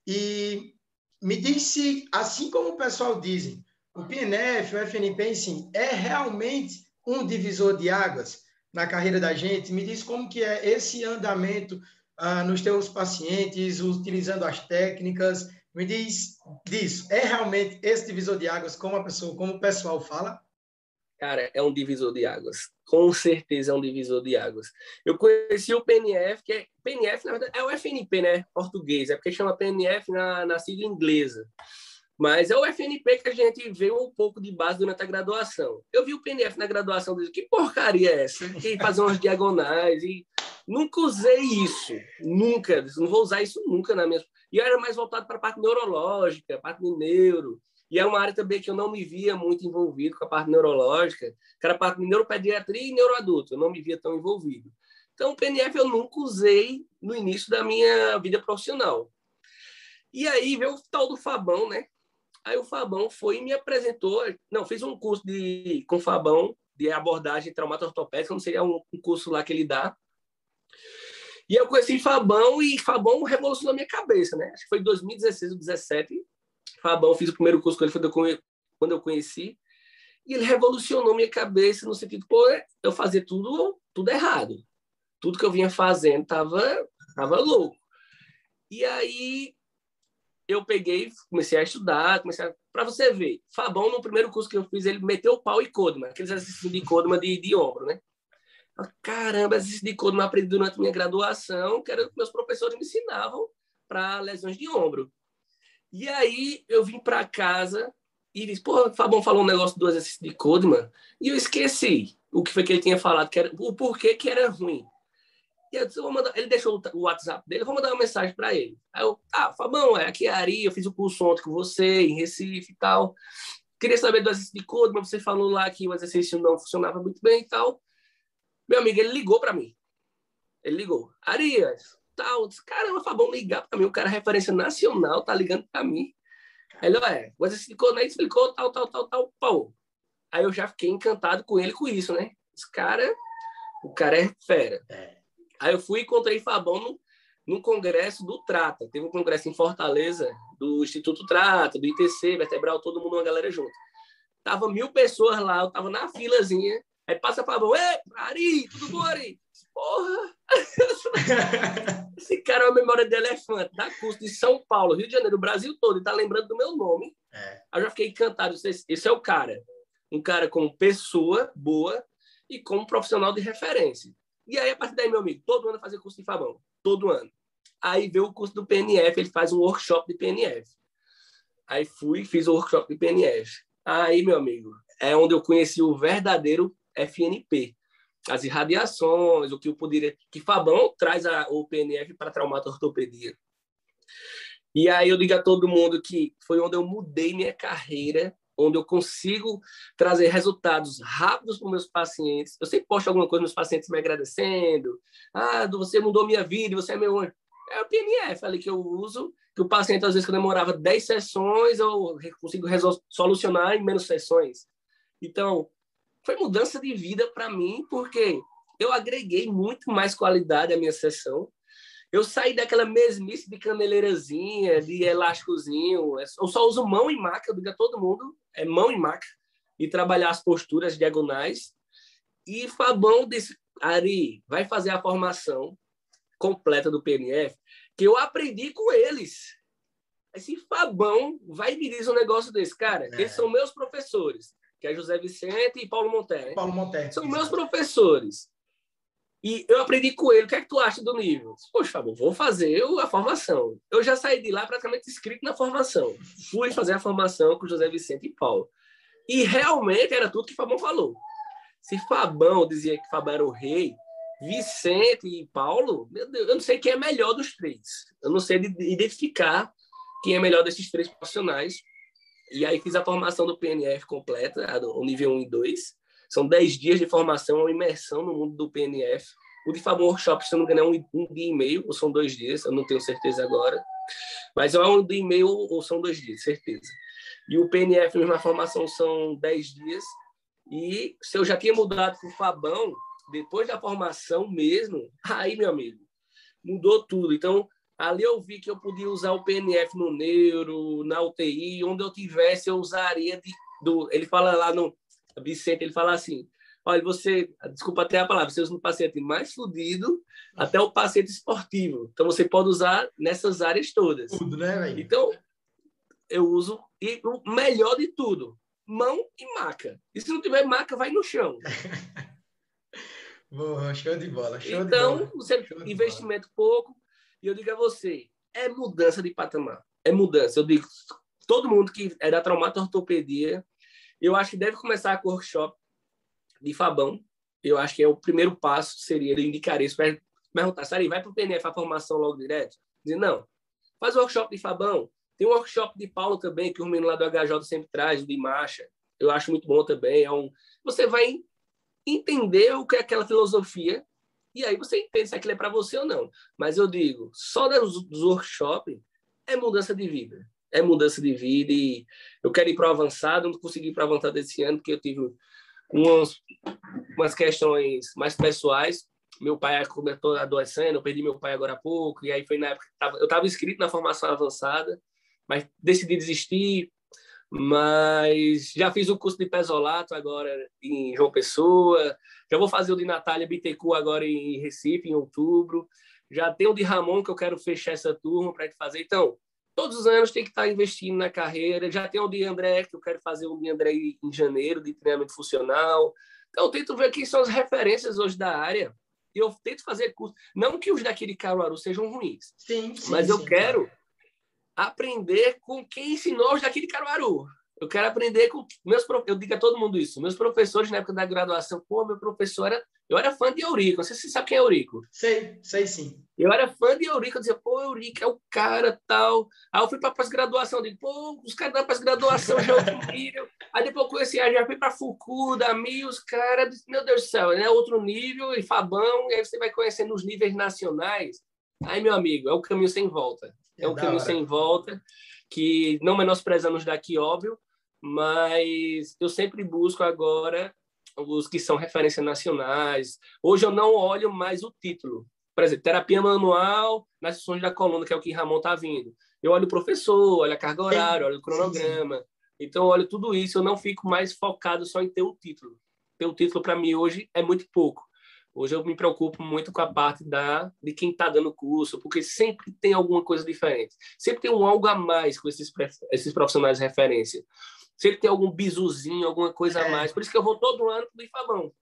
E me diz se, assim como o pessoal dizem, o PNF, o FNP, sim, é realmente um divisor de águas na carreira da gente. Me diz como que é esse andamento ah, nos teus pacientes, utilizando as técnicas. Me diz disso. É realmente esse divisor de águas, como a pessoa, como o pessoal fala? Cara, é um divisor de águas. Com certeza é um divisor de águas. Eu conheci o PNF, que é. PNF, na verdade, é o FNP, né? Português. É porque chama PNF na, na sigla inglesa. Mas é o FNP que a gente vê um pouco de base durante a graduação. Eu vi o PNF na graduação, disse, que porcaria é essa? Que fazer umas diagonais e nunca usei isso, nunca, não vou usar isso nunca na minha. E eu era mais voltado para a parte neurológica, parte de neuro. E é uma área também que eu não me via muito envolvido com a parte neurológica, que era a parte de neuropediatria e neuroadulto, eu não me via tão envolvido. Então, o PNF eu nunca usei no início da minha vida profissional. E aí veio o tal do Fabão, né? Aí o Fabão foi e me apresentou, não, fiz um curso de, com o Fabão de abordagem traumato-ortopédica, não seria um, um curso lá que ele dá. E eu conheci Fabão e Fabão revolucionou a minha cabeça, né? Acho que foi em 2016 ou 2017. Fabão, fiz o primeiro curso com ele quando eu conheci, e ele revolucionou minha cabeça no sentido, pô, eu fazia tudo, tudo errado. Tudo que eu vinha fazendo tava, tava louco. E aí eu peguei, comecei a estudar, comecei a... para você ver, Fabão no primeiro curso que eu fiz, ele meteu o pau e Codema, aqueles exercícios de Codema de, de ombro, né? Caramba, exercício de não aprendi durante minha graduação, que era que meus professores me ensinavam para lesões de ombro. E aí eu vim para casa e disse, pô, o Fabão falou um negócio do exercício de Codeman, e eu esqueci o que foi que ele tinha falado, que era, o porquê que era ruim. E eu disse, eu mandar, ele deixou o WhatsApp dele, eu vou mandar uma mensagem para ele. Aí eu, ah, Fabão, é aqui é a Ari, eu fiz o curso ontem com você, em Recife e tal. Queria saber do exercício de Codeman, você falou lá que o exercício não funcionava muito bem e tal. Meu amigo, ele ligou para mim. Ele ligou. Arias, tal. Disse, Caramba, Fabão ligar para mim, o cara é referência nacional, tá ligando para mim. Ele, é, você explicou, né? Explicou, tal, tal, tal, tal, pau. Aí eu já fiquei encantado com ele com isso, né? Esse cara, o cara é fera. É. Aí eu fui e encontrei Fabão no, no congresso do Trata. Teve um congresso em Fortaleza, do Instituto Trata, do ITC, Vertebral, todo mundo, uma galera junto. Tava mil pessoas lá, eu tava na filazinha. Aí passa Fabão, ei, Ari, tudo bom, Ari? Porra! [laughs] Esse cara é uma memória de elefante, da curso de São Paulo, Rio de Janeiro, o Brasil todo, e tá lembrando do meu nome. É. Aí eu já fiquei encantado. Esse, é o cara. Um cara como pessoa boa e como profissional de referência. E aí, a partir daí, meu amigo, todo ano fazer curso de Fabão. Todo ano. Aí veio o curso do PNF, ele faz um workshop de PNF. Aí fui, fiz o workshop de PNF. Aí, meu amigo, é onde eu conheci o verdadeiro FNP, as irradiações, o que eu poderia. Que Fabão traz a, o PNF para traumatortopedia. E aí eu digo a todo mundo que foi onde eu mudei minha carreira, onde eu consigo trazer resultados rápidos para meus pacientes. Eu sempre posto alguma coisa, meus pacientes me agradecendo. Ah, você mudou minha vida, você é meu. É o PNF ali que eu uso, que o paciente, às vezes, que demorava 10 sessões, eu consigo solucionar em menos sessões. Então, foi mudança de vida para mim, porque eu agreguei muito mais qualidade à minha sessão. Eu saí daquela mesmice de caneleirazinha, de elásticozinho. Eu só uso mão e maca, eu digo a todo mundo, é mão e maca, e trabalhar as posturas diagonais. E Fabão disse, Ari, vai fazer a formação completa do PNF, que eu aprendi com eles. Esse Fabão vai e me diz um negócio desse, cara. É. Eles são meus professores que é José Vicente e Paulo Monteiro. Paulo Monteiro. São meus professores. E eu aprendi com ele. O que é que tu acha do nível? Poxa, Fábio, vou fazer a formação. Eu já saí de lá praticamente inscrito na formação. Fui fazer a formação com José Vicente e Paulo. E realmente era tudo que Fabão falou. Se Fabão dizia que Fabão era o rei, Vicente e Paulo, meu Deus, eu não sei quem é melhor dos três. Eu não sei identificar quem é melhor desses três profissionais. E aí fiz a formação do PNF completa, o nível 1 e 2. São 10 dias de formação, uma imersão no mundo do PNF. O de Fabão Workshop, se não me engano, é um, um, dia e meio, ou são dois dias, eu não tenho certeza agora. Mas é um dia e meio ou são dois dias, certeza. E o PNF, mesmo a formação, são 10 dias. E se eu já tinha mudado para o Fabão, depois da formação mesmo, aí, meu amigo, mudou tudo. Então, Ali eu vi que eu podia usar o PNF no neuro, na UTI, onde eu tivesse, eu usaria de, do. Ele fala lá no Vicente, ele fala assim: olha, você, desculpa até a palavra, você usa no paciente mais fudido até o paciente esportivo. Então você pode usar nessas áreas todas. Tudo, né, velho? Então eu uso e o melhor de tudo, mão e maca. E se não tiver maca, vai no chão. [laughs] Boa, show de bola. Show então, de bola. você investimento pouco, e eu digo a você, é mudança de patamar. É mudança. Eu digo, todo mundo que é da traumato-ortopedia, eu acho que deve começar com o workshop de Fabão. Eu acho que é o primeiro passo, seria, eu indicaria isso, perguntar, Sari, vai para o PNF a formação logo direto? Dizer, não, faz o workshop de Fabão. Tem um workshop de Paulo também, que o menino lá do HJ sempre traz, de marcha. Eu acho muito bom também. É um... Você vai entender o que é aquela filosofia e aí você entende se aquilo é para você ou não. Mas eu digo, só dos, dos workshops é mudança de vida. É mudança de vida e eu quero ir para o avançado, não consegui ir para o avançado esse ano porque eu tive umas, umas questões mais pessoais. Meu pai começou adoecendo, eu perdi meu pai agora há pouco, e aí foi na época que tava, eu estava inscrito na formação avançada, mas decidi desistir, mas já fiz o curso de Pesolato agora em João Pessoa, já vou fazer o de Natália Bittencourt agora em Recife, em outubro. Já tem o de Ramon, que eu quero fechar essa turma para fazer. Então, todos os anos tem que estar investindo na carreira. Já tem o de André, que eu quero fazer o de André em janeiro, de treinamento funcional. Então, eu tento ver quem são as referências hoje da área e eu tento fazer curso. Não que os daqui de Caruaru sejam ruins, sim, sim mas eu sim, quero. Aprender com quem ensinou os daqui de Caruaru. Eu quero aprender com meus eu digo a todo mundo isso. Meus professores na época da graduação, pô, meu professor era, eu era fã de Eurico. Não sei se você sabe quem é Eurico. Sei, sei sim. Eu era fã de Eurico, eu dizia, pô, Eurico é o cara, tal. Aí eu fui para pós-graduação, digo, pô, os caras da pós-graduação já é outro nível. Aí depois eu conheci, já fui para Fukuda, Mi, os caras, meu Deus do céu, é outro nível, e Fabão, e aí você vai conhecendo os níveis nacionais. Aí, meu amigo, é o caminho sem volta. É, é o caminho hora. sem volta, que não menosprezamos daqui, óbvio, mas eu sempre busco agora os que são referências nacionais. Hoje eu não olho mais o título. Por exemplo, terapia manual nas sessões da coluna, que é o que Ramon está vindo. Eu olho o professor, olho a carga horária, olho o cronograma. Sim, sim. Então, eu olho tudo isso. Eu não fico mais focado só em ter o título. Ter o título, para mim, hoje é muito pouco. Hoje eu me preocupo muito com a parte da de quem está dando curso, porque sempre tem alguma coisa diferente. Sempre tem um algo a mais com esses, esses profissionais de referência sempre tem algum bisuzinho, alguma coisa é. a mais. Por isso que eu vou todo ano pro Fabão.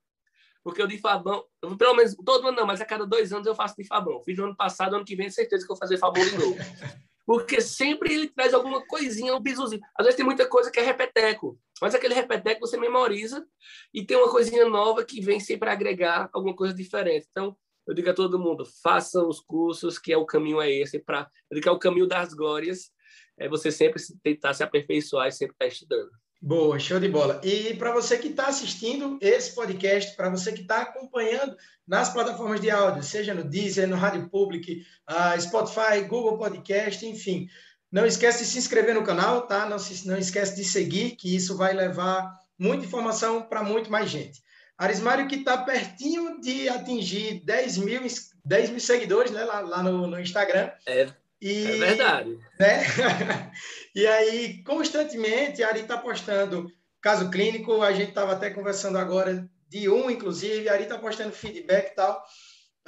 Porque o de Fabão, pelo menos todo ano não, mas a cada dois anos eu faço de Fabão. Fiz no ano passado, ano que vem, certeza que eu vou fazer Fabão de novo. [laughs] Porque sempre ele traz alguma coisinha, um bisuzinho. Às vezes tem muita coisa que é repeteco, mas aquele repeteco você memoriza e tem uma coisinha nova que vem sempre agregar alguma coisa diferente. Então, eu digo a todo mundo, façam os cursos, que é o caminho é esse, para é o caminho das glórias, é você sempre tentar se aperfeiçoar e sempre estar estudando. Boa, show de bola. E para você que está assistindo esse podcast, para você que está acompanhando nas plataformas de áudio, seja no Deezer, no Rádio Public, uh, Spotify, Google Podcast, enfim, não esquece de se inscrever no canal, tá? Não, se, não esquece de seguir, que isso vai levar muita informação para muito mais gente. Arismário que está pertinho de atingir 10 mil, 10 mil seguidores né, lá, lá no, no Instagram. É e, é verdade. Né? [laughs] e aí, constantemente, a Ari está postando caso clínico, a gente estava até conversando agora de um, inclusive, a Ari está postando feedback e tal.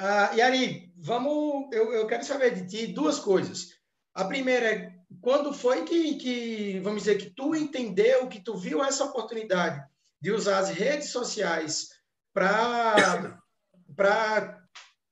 Uh, e Ari, vamos, eu, eu quero saber de ti duas coisas. A primeira é, quando foi que, que, vamos dizer, que tu entendeu, que tu viu essa oportunidade de usar as redes sociais para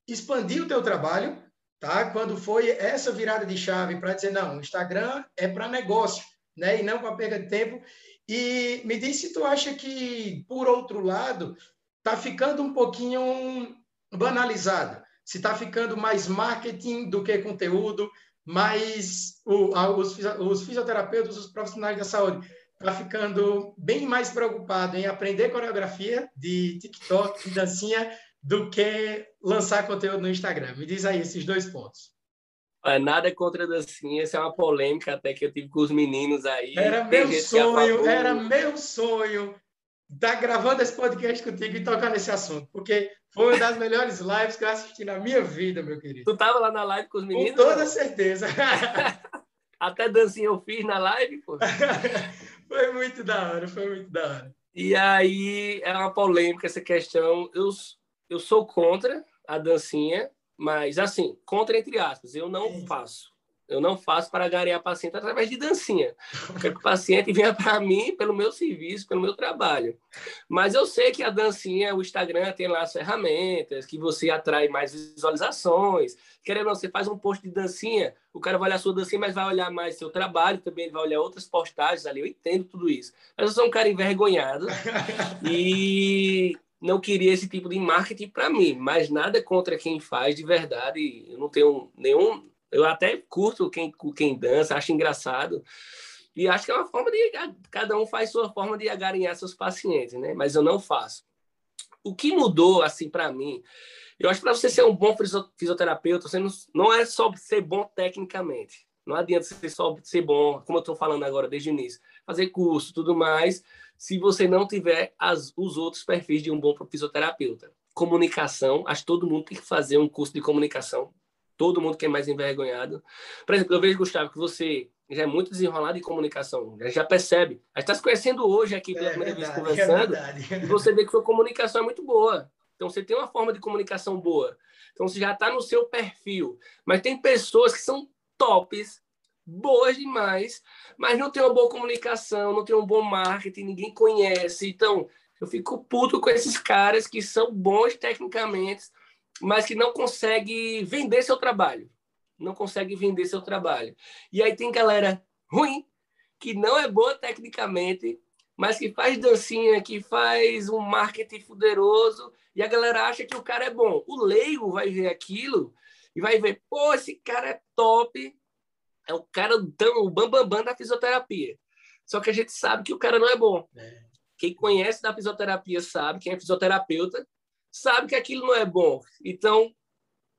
expandir o teu trabalho, tá? Quando foi essa virada de chave para dizer não, o Instagram é para negócio, né? E não para perda de tempo. E me diz se tu acha que, por outro lado, tá ficando um pouquinho banalizado. Se está ficando mais marketing do que conteúdo, mais o, os, os fisioterapeutas, os profissionais da saúde está ficando bem mais preocupado em aprender coreografia de TikTok, de dancinha, do que lançar conteúdo no Instagram. Me diz aí esses dois pontos. É, nada contra a dancinha, essa é uma polêmica até que eu tive com os meninos aí. Era meu sonho, era meu sonho estar tá gravando esse podcast contigo e tocar nesse assunto, porque foi uma das melhores lives que eu assisti na minha vida, meu querido. Tu estava lá na live com os meninos? Com toda certeza. [laughs] Até dancinha eu fiz na live, pô. [laughs] foi muito da hora, foi muito da hora. E aí é uma polêmica essa questão. Eu, eu sou contra a dancinha, mas assim, contra entre aspas, eu não faço. Eu não faço para ganhar paciente através de dancinha. Eu quero que o paciente venha para mim pelo meu serviço, pelo meu trabalho. Mas eu sei que a dancinha, o Instagram tem lá as ferramentas, que você atrai mais visualizações. Querendo ou não, você faz um post de dancinha, o cara vai olhar a sua dancinha, mas vai olhar mais seu trabalho, também vai olhar outras postagens ali. Eu entendo tudo isso. Mas eu sou um cara envergonhado. e não queria esse tipo de marketing para mim, mas nada contra quem faz de verdade. Eu não tenho nenhum. Eu até curto quem, quem dança, acho engraçado. E acho que é uma forma de. Cada um faz sua forma de agarinhar seus pacientes, né? Mas eu não faço. O que mudou, assim, para mim, eu acho que para você ser um bom fisioterapeuta, você não, não é só ser bom tecnicamente. Não adianta você só ser bom, como eu estou falando agora desde o início, fazer curso, tudo mais se você não tiver as, os outros perfis de um bom fisioterapeuta. Comunicação, acho que todo mundo tem que fazer um curso de comunicação. Todo mundo que é mais envergonhado. Por exemplo, eu vejo, Gustavo, que você já é muito desenrolado em comunicação, já, já percebe. A gente está se conhecendo hoje aqui pela é primeira vez conversando, é e você vê que sua comunicação é muito boa. Então, você tem uma forma de comunicação boa. Então, você já está no seu perfil. Mas tem pessoas que são tops boas demais, mas não tem uma boa comunicação, não tem um bom marketing, ninguém conhece. Então, Eu fico puto com esses caras que são bons tecnicamente, mas que não conseguem vender seu trabalho. Não conseguem vender seu trabalho. E aí tem galera ruim, que não é boa tecnicamente, mas que faz dancinha, que faz um marketing poderoso, e a galera acha que o cara é bom. O leigo vai ver aquilo e vai ver, pô, esse cara é top, é o cara, o bambambam bam, bam da fisioterapia. Só que a gente sabe que o cara não é bom. É. Quem conhece da fisioterapia sabe, quem é fisioterapeuta, sabe que aquilo não é bom. Então,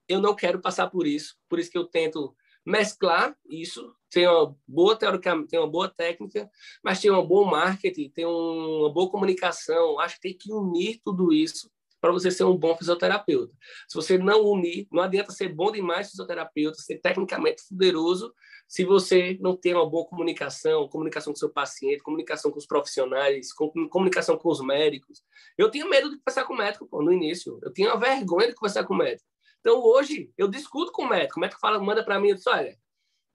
eu não quero passar por isso. Por isso que eu tento mesclar isso. Tem uma boa teórica, tem uma boa técnica, mas tem um bom marketing, tem uma boa comunicação. Acho que tem que unir tudo isso para você ser um bom fisioterapeuta. Se você não unir, não adianta ser bom demais fisioterapeuta, ser tecnicamente poderoso, se você não tem uma boa comunicação, comunicação com seu paciente, comunicação com os profissionais, comunicação com os médicos. Eu tinha medo de conversar com o médico pô, no início. Eu tinha vergonha de conversar com o médico. Então, hoje, eu discuto com o médico. O médico fala, manda para mim, eu disse, olha,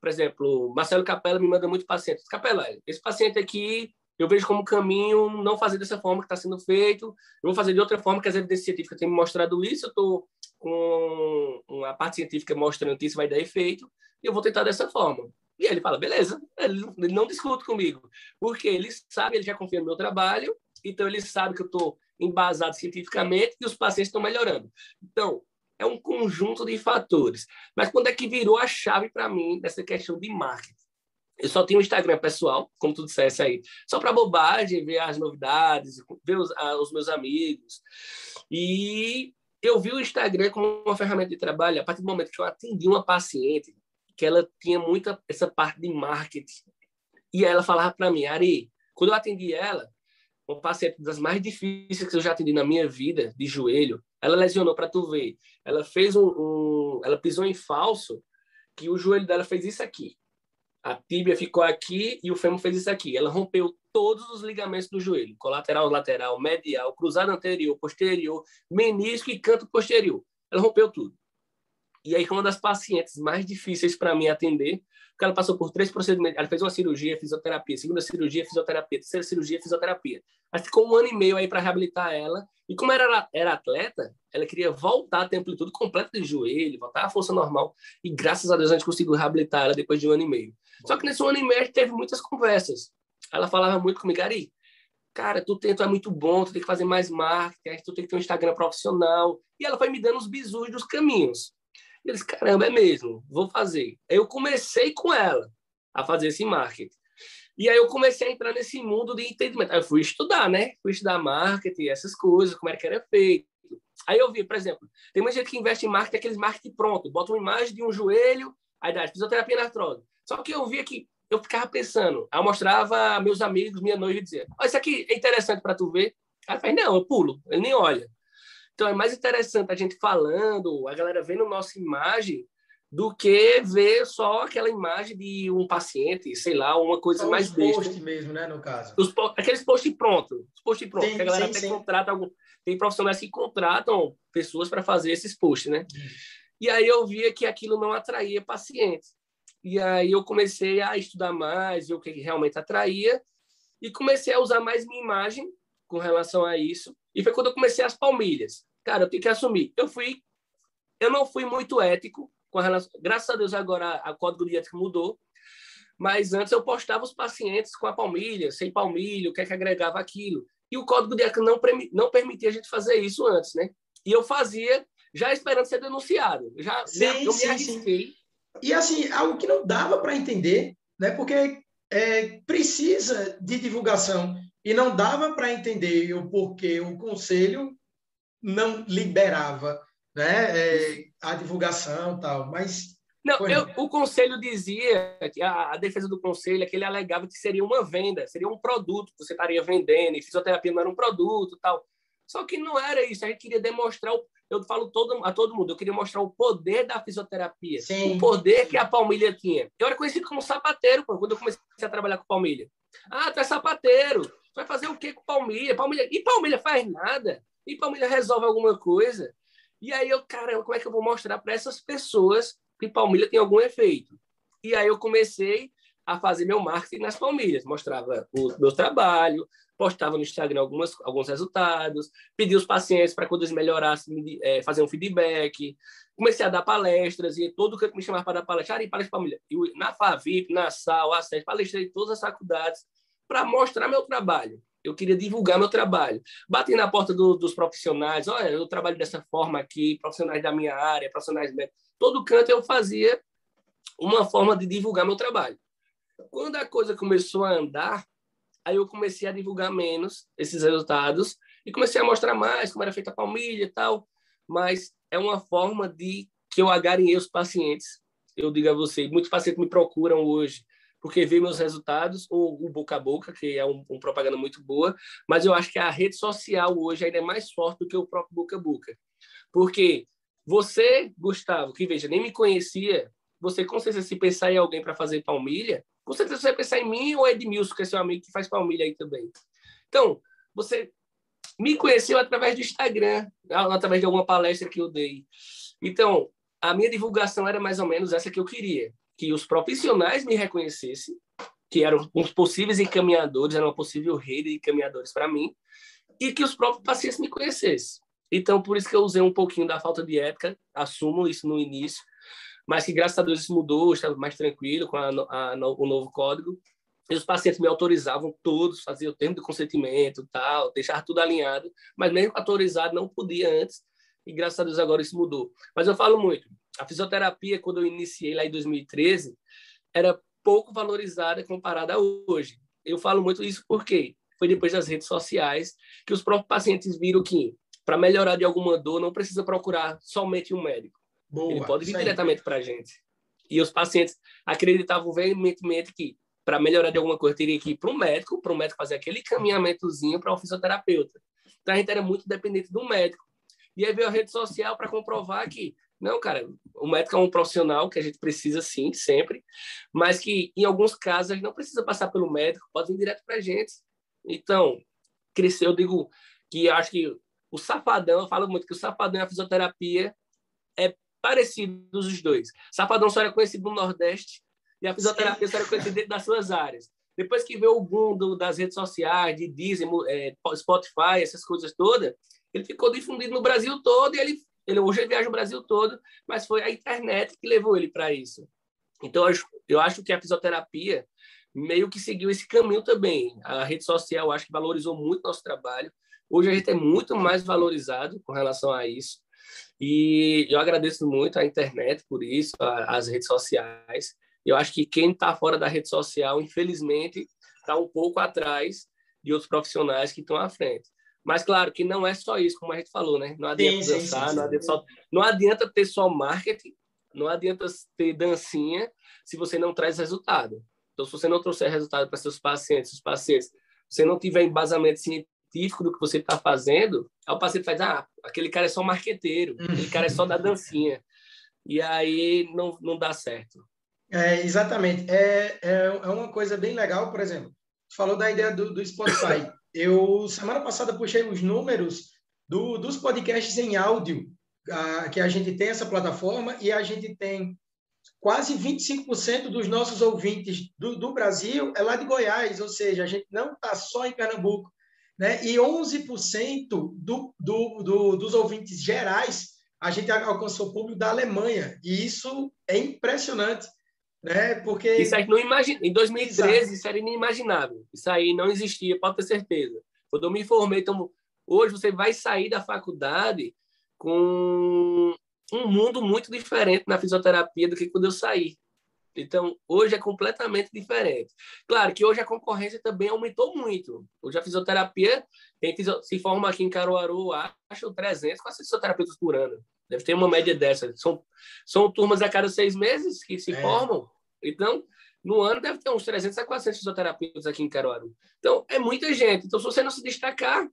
por exemplo, Marcelo Capela me manda muito paciente. Capela, esse paciente aqui eu vejo como caminho não fazer dessa forma que está sendo feito, eu vou fazer de outra forma que as evidências científicas têm me mostrado isso, eu estou com uma parte científica mostrando que isso vai dar efeito, e eu vou tentar dessa forma. E ele fala, beleza, ele, ele não discute comigo, porque ele sabe, ele já confia no meu trabalho, então ele sabe que eu estou embasado cientificamente e os pacientes estão melhorando. Então, é um conjunto de fatores. Mas quando é que virou a chave para mim dessa questão de marketing? Eu só tenho um Instagram pessoal, como tu dissesse aí, só para bobagem, ver as novidades, ver os, ah, os, meus amigos. E eu vi o Instagram como uma ferramenta de trabalho a partir do momento que eu atendi uma paciente que ela tinha muita essa parte de marketing. E ela falava para mim, Ari, quando eu atendi ela, uma paciente das mais difíceis que eu já atendi na minha vida, de joelho, ela lesionou para tu ver. Ela fez um, um, ela pisou em falso, que o joelho dela fez isso aqui. A tíbia ficou aqui e o fêmur fez isso aqui. Ela rompeu todos os ligamentos do joelho, colateral, lateral, medial, cruzado anterior, posterior, menisco e canto posterior. Ela rompeu tudo. E aí, uma das pacientes mais difíceis para mim atender, porque ela passou por três procedimentos. Ela fez uma cirurgia, fisioterapia, segunda cirurgia, fisioterapia, terceira cirurgia, fisioterapia. Ela ficou um ano e meio aí para reabilitar ela. E como era, era atleta, ela queria voltar a ter amplitude completa de joelho, voltar à força normal. E graças a Deus a gente conseguiu reabilitar ela depois de um ano e meio. Só que nesse ano e meio a gente teve muitas conversas. Ela falava muito comigo, Ari, cara, tu, tem, é muito bom, tu tem que fazer mais marketing, tu tem que ter um Instagram profissional. E ela foi me dando os bisus dos caminhos. Eles, caramba, é mesmo, vou fazer. Aí eu comecei com ela a fazer esse marketing. E aí eu comecei a entrar nesse mundo de entendimento. Aí eu fui estudar, né? Fui estudar marketing, essas coisas, como era que era feito. Aí eu vi, por exemplo, tem muita gente que investe em marketing, aqueles marketing pronto, bota uma imagem de um joelho, aí dá fisioterapia na artrose. Só que eu via que eu ficava pensando, aí eu mostrava meus amigos, minha noiva, e dizia, oh, isso aqui é interessante para tu ver. Eu falei, não, eu pulo, ele nem olha. Então é mais interessante a gente falando, a galera vendo nossa imagem, do que ver só aquela imagem de um paciente, sei lá, uma coisa mais besta. post mesmo, né, no caso. Os, aqueles posts prontos, os posts prontos, sim, que a galera sim, até sim. contrata algum, tem profissionais que contratam pessoas para fazer esses posts, né? E aí eu via que aquilo não atraía pacientes. E aí eu comecei a estudar mais, ver o que realmente atraía e comecei a usar mais minha imagem com relação a isso. E foi quando eu comecei as palmilhas. Cara, eu tenho que assumir. Eu fui, eu não fui muito ético com relação. Graças a Deus agora a código de ética mudou. Mas antes eu postava os pacientes com a palmilha, sem palmilha, o que é que agregava aquilo. E o código de ética não, não permitia a gente fazer isso antes, né? E eu fazia já esperando ser denunciado. Já sim, eu me arrisquei. Sim. E assim, algo que não dava para entender, né? Porque é, precisa de divulgação e não dava para entender o porquê o conselho não liberava né, é, a divulgação tal, mas não, eu, o conselho dizia que a, a, defesa do conselho é que ele alegava que seria uma venda, seria um produto que você estaria vendendo, e fisioterapia não era um produto, tal. Só que não era isso. A gente queria demonstrar, o, eu falo todo, a todo mundo, eu queria mostrar o poder da fisioterapia, Sim. o poder que a palmilha tinha. Eu era conhecido como sapateiro quando eu comecei a trabalhar com palmilha. Ah, tu é sapateiro vai fazer o que com palmilha? palmilha? E palmilha faz nada. E palmilha resolve alguma coisa. E aí eu, caramba, como é que eu vou mostrar para essas pessoas que palmilha tem algum efeito? E aí eu comecei a fazer meu marketing nas palmilhas. Mostrava o meu trabalho, postava no Instagram algumas, alguns resultados, pedi os pacientes para quando eles melhorassem, é, fazer um feedback, comecei a dar palestras, e todo canto me chamava para dar palestra, Ari, palestra família. Eu, na FAVIP, na SAL, ACES, palestrei em todas as faculdades para mostrar meu trabalho. Eu queria divulgar meu trabalho. Bati na porta do, dos profissionais, olha, eu trabalho dessa forma aqui, profissionais da minha área, profissionais médicos. Todo canto eu fazia uma forma de divulgar meu trabalho. Quando a coisa começou a andar, aí eu comecei a divulgar menos esses resultados e comecei a mostrar mais como era feita a palmilha e tal, mas é uma forma de que eu agarinhei os pacientes. Eu digo a você, muitos pacientes me procuram hoje porque vê meus resultados, ou o boca a boca, que é um, um, propaganda muito boa, mas eu acho que a rede social hoje ainda é mais forte do que o próprio boca a boca. Porque você, Gustavo, que veja, nem me conhecia, você com certeza se pensar em alguém para fazer palmilha, com certeza você vai pensar em mim ou Edmilson, que é seu amigo que faz palmilha aí também. Então, você me conheceu através do Instagram, através de alguma palestra que eu dei. Então, a minha divulgação era mais ou menos essa que eu queria, que os profissionais me reconhecessem, que eram os possíveis encaminhadores, era uma possível rede de encaminhadores para mim, e que os próprios pacientes me conhecessem. Então, por isso que eu usei um pouquinho da falta de ética, assumo isso no início, mas que graças a Deus isso mudou, estava mais tranquilo com a, a, o novo código. E os pacientes me autorizavam todos, faziam o termo de consentimento, tal, deixar tudo alinhado, mas mesmo autorizado não podia antes, e graças a Deus agora isso mudou. Mas eu falo muito, a fisioterapia, quando eu iniciei lá em 2013, era pouco valorizada comparada a hoje. Eu falo muito isso porque foi depois das redes sociais que os próprios pacientes viram que para melhorar de alguma dor não precisa procurar somente um médico. Boa, ele pode vir diretamente para a gente. E os pacientes acreditavam veementemente que para melhorar de alguma coisa teria que ir para o médico, para o médico fazer aquele caminhamentozinho para o fisioterapeuta. Então a gente era muito dependente do médico. E aí veio a rede social para comprovar que não, cara, o médico é um profissional que a gente precisa sim, sempre, mas que em alguns casos a gente não precisa passar pelo médico, pode vir direto para a gente. Então, cresceu, eu digo que acho que o safadão, eu falo muito que o safadão e a fisioterapia é parecidos os dois. Safadão só era conhecido no Nordeste e a fisioterapia só era conhecida dentro das suas áreas. Depois que veio o boom do, das redes sociais, de Disney, é, Spotify, essas coisas todas, ele ficou difundido no Brasil todo e ele, ele hoje ele viaja o Brasil todo, mas foi a internet que levou ele para isso. Então, eu acho, eu acho que a fisioterapia meio que seguiu esse caminho também. A rede social, acho que valorizou muito nosso trabalho. Hoje a gente é muito mais valorizado com relação a isso. E eu agradeço muito a internet por isso, as redes sociais. Eu acho que quem está fora da rede social, infelizmente, está um pouco atrás de outros profissionais que estão à frente. Mas, claro, que não é só isso, como a gente falou, né? Não adianta sim, dançar, sim, sim, não, adianta só, não adianta ter só marketing, não adianta ter dancinha se você não traz resultado. Então, se você não trouxer resultado para seus pacientes, os pacientes, você não tiver embasamento científico, científico do que você está fazendo, aí o paciente faz, ah, aquele cara é só marqueteiro, aquele cara é só da dancinha. E aí não, não dá certo. É, exatamente. É, é, é uma coisa bem legal, por exemplo, falou da ideia do, do Spotify. [coughs] Eu, semana passada, puxei os números do, dos podcasts em áudio, a, que a gente tem essa plataforma, e a gente tem quase 25% dos nossos ouvintes do, do, Brasil é lá de Goiás, ou seja, a gente não está só em Pernambuco, né? E 11% do, do, do, dos ouvintes gerais a gente alcançou o público da Alemanha. E isso é impressionante. Né? Porque... Isso aí não imagina. Em 2013, Exato. isso era inimaginável. Isso aí não existia, pode ter certeza. Quando eu me formei, então, hoje você vai sair da faculdade com um mundo muito diferente na fisioterapia do que quando eu saí. Então, hoje é completamente diferente. Claro que hoje a concorrência também aumentou muito. Hoje a fisioterapia, quem se forma aqui em Caruaru, acha 300, quase fisioterapeutas por ano. Deve ter uma média dessa. São, são turmas a cada seis meses que se é. formam. Então, no ano deve ter uns 300 a 400 fisioterapeutas aqui em Caruaru. Então, é muita gente. Então, se você não se destacar,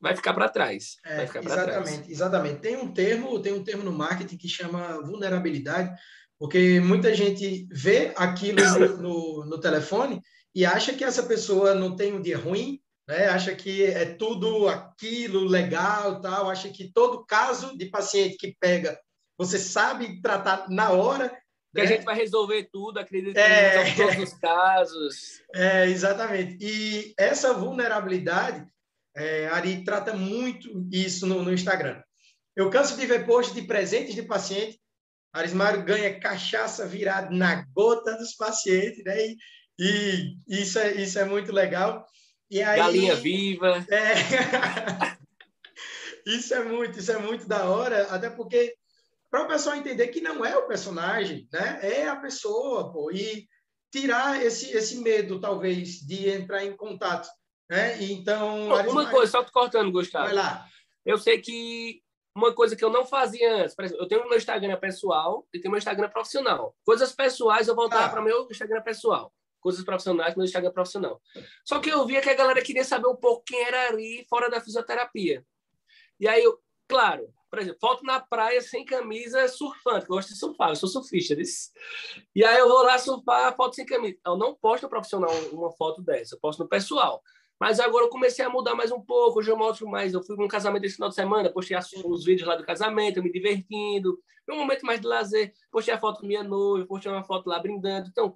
vai ficar para trás. É, exatamente, trás. exatamente. Tem um termo, tem um termo no marketing que chama vulnerabilidade porque muita gente vê aquilo no, no, telefone e acha que essa pessoa não tem um dia ruim, né? acha que é tudo aquilo legal, tal, acha que todo caso de paciente que pega, você sabe tratar na hora, Que né? a gente vai resolver tudo, acredito é... em todos os casos. É, exatamente. E essa vulnerabilidade, é, Ari trata muito isso no, no Instagram. Eu canso de ver posts de presentes de paciente. Arismário ganha cachaça virada na gota dos pacientes, né? E, e isso, é, isso é muito legal. E aí, Galinha viva. É... [laughs] isso é muito, isso é muito da hora, até porque para o pessoal entender que não é o personagem, né? É a pessoa, pô, e tirar esse esse medo talvez de entrar em contato, né? Então, uma coisa, só te cortando, Gustavo. Vai lá. Eu sei que uma coisa que eu não fazia antes, por exemplo, eu tenho meu Instagram pessoal e tenho meu Instagram profissional. Coisas pessoais eu voltar ah. para meu Instagram pessoal. Coisas profissionais, meu Instagram profissional. Só que eu via que a galera queria saber um pouco quem era ali fora da fisioterapia. E aí, eu, claro, por exemplo, foto na praia sem camisa, surfando, eu gosto de surfar, eu sou surfista. Disse. E aí eu vou lá surfar, foto sem camisa. Eu não posto no profissional uma foto dessa, eu posto no pessoal. Mas agora eu comecei a mudar mais um pouco, hoje eu mostro mais. Eu fui num casamento esse final de semana, postei os vídeos lá do casamento, me divertindo. Um momento mais de lazer. Postei a foto com minha noiva, postei uma foto lá brindando. Então,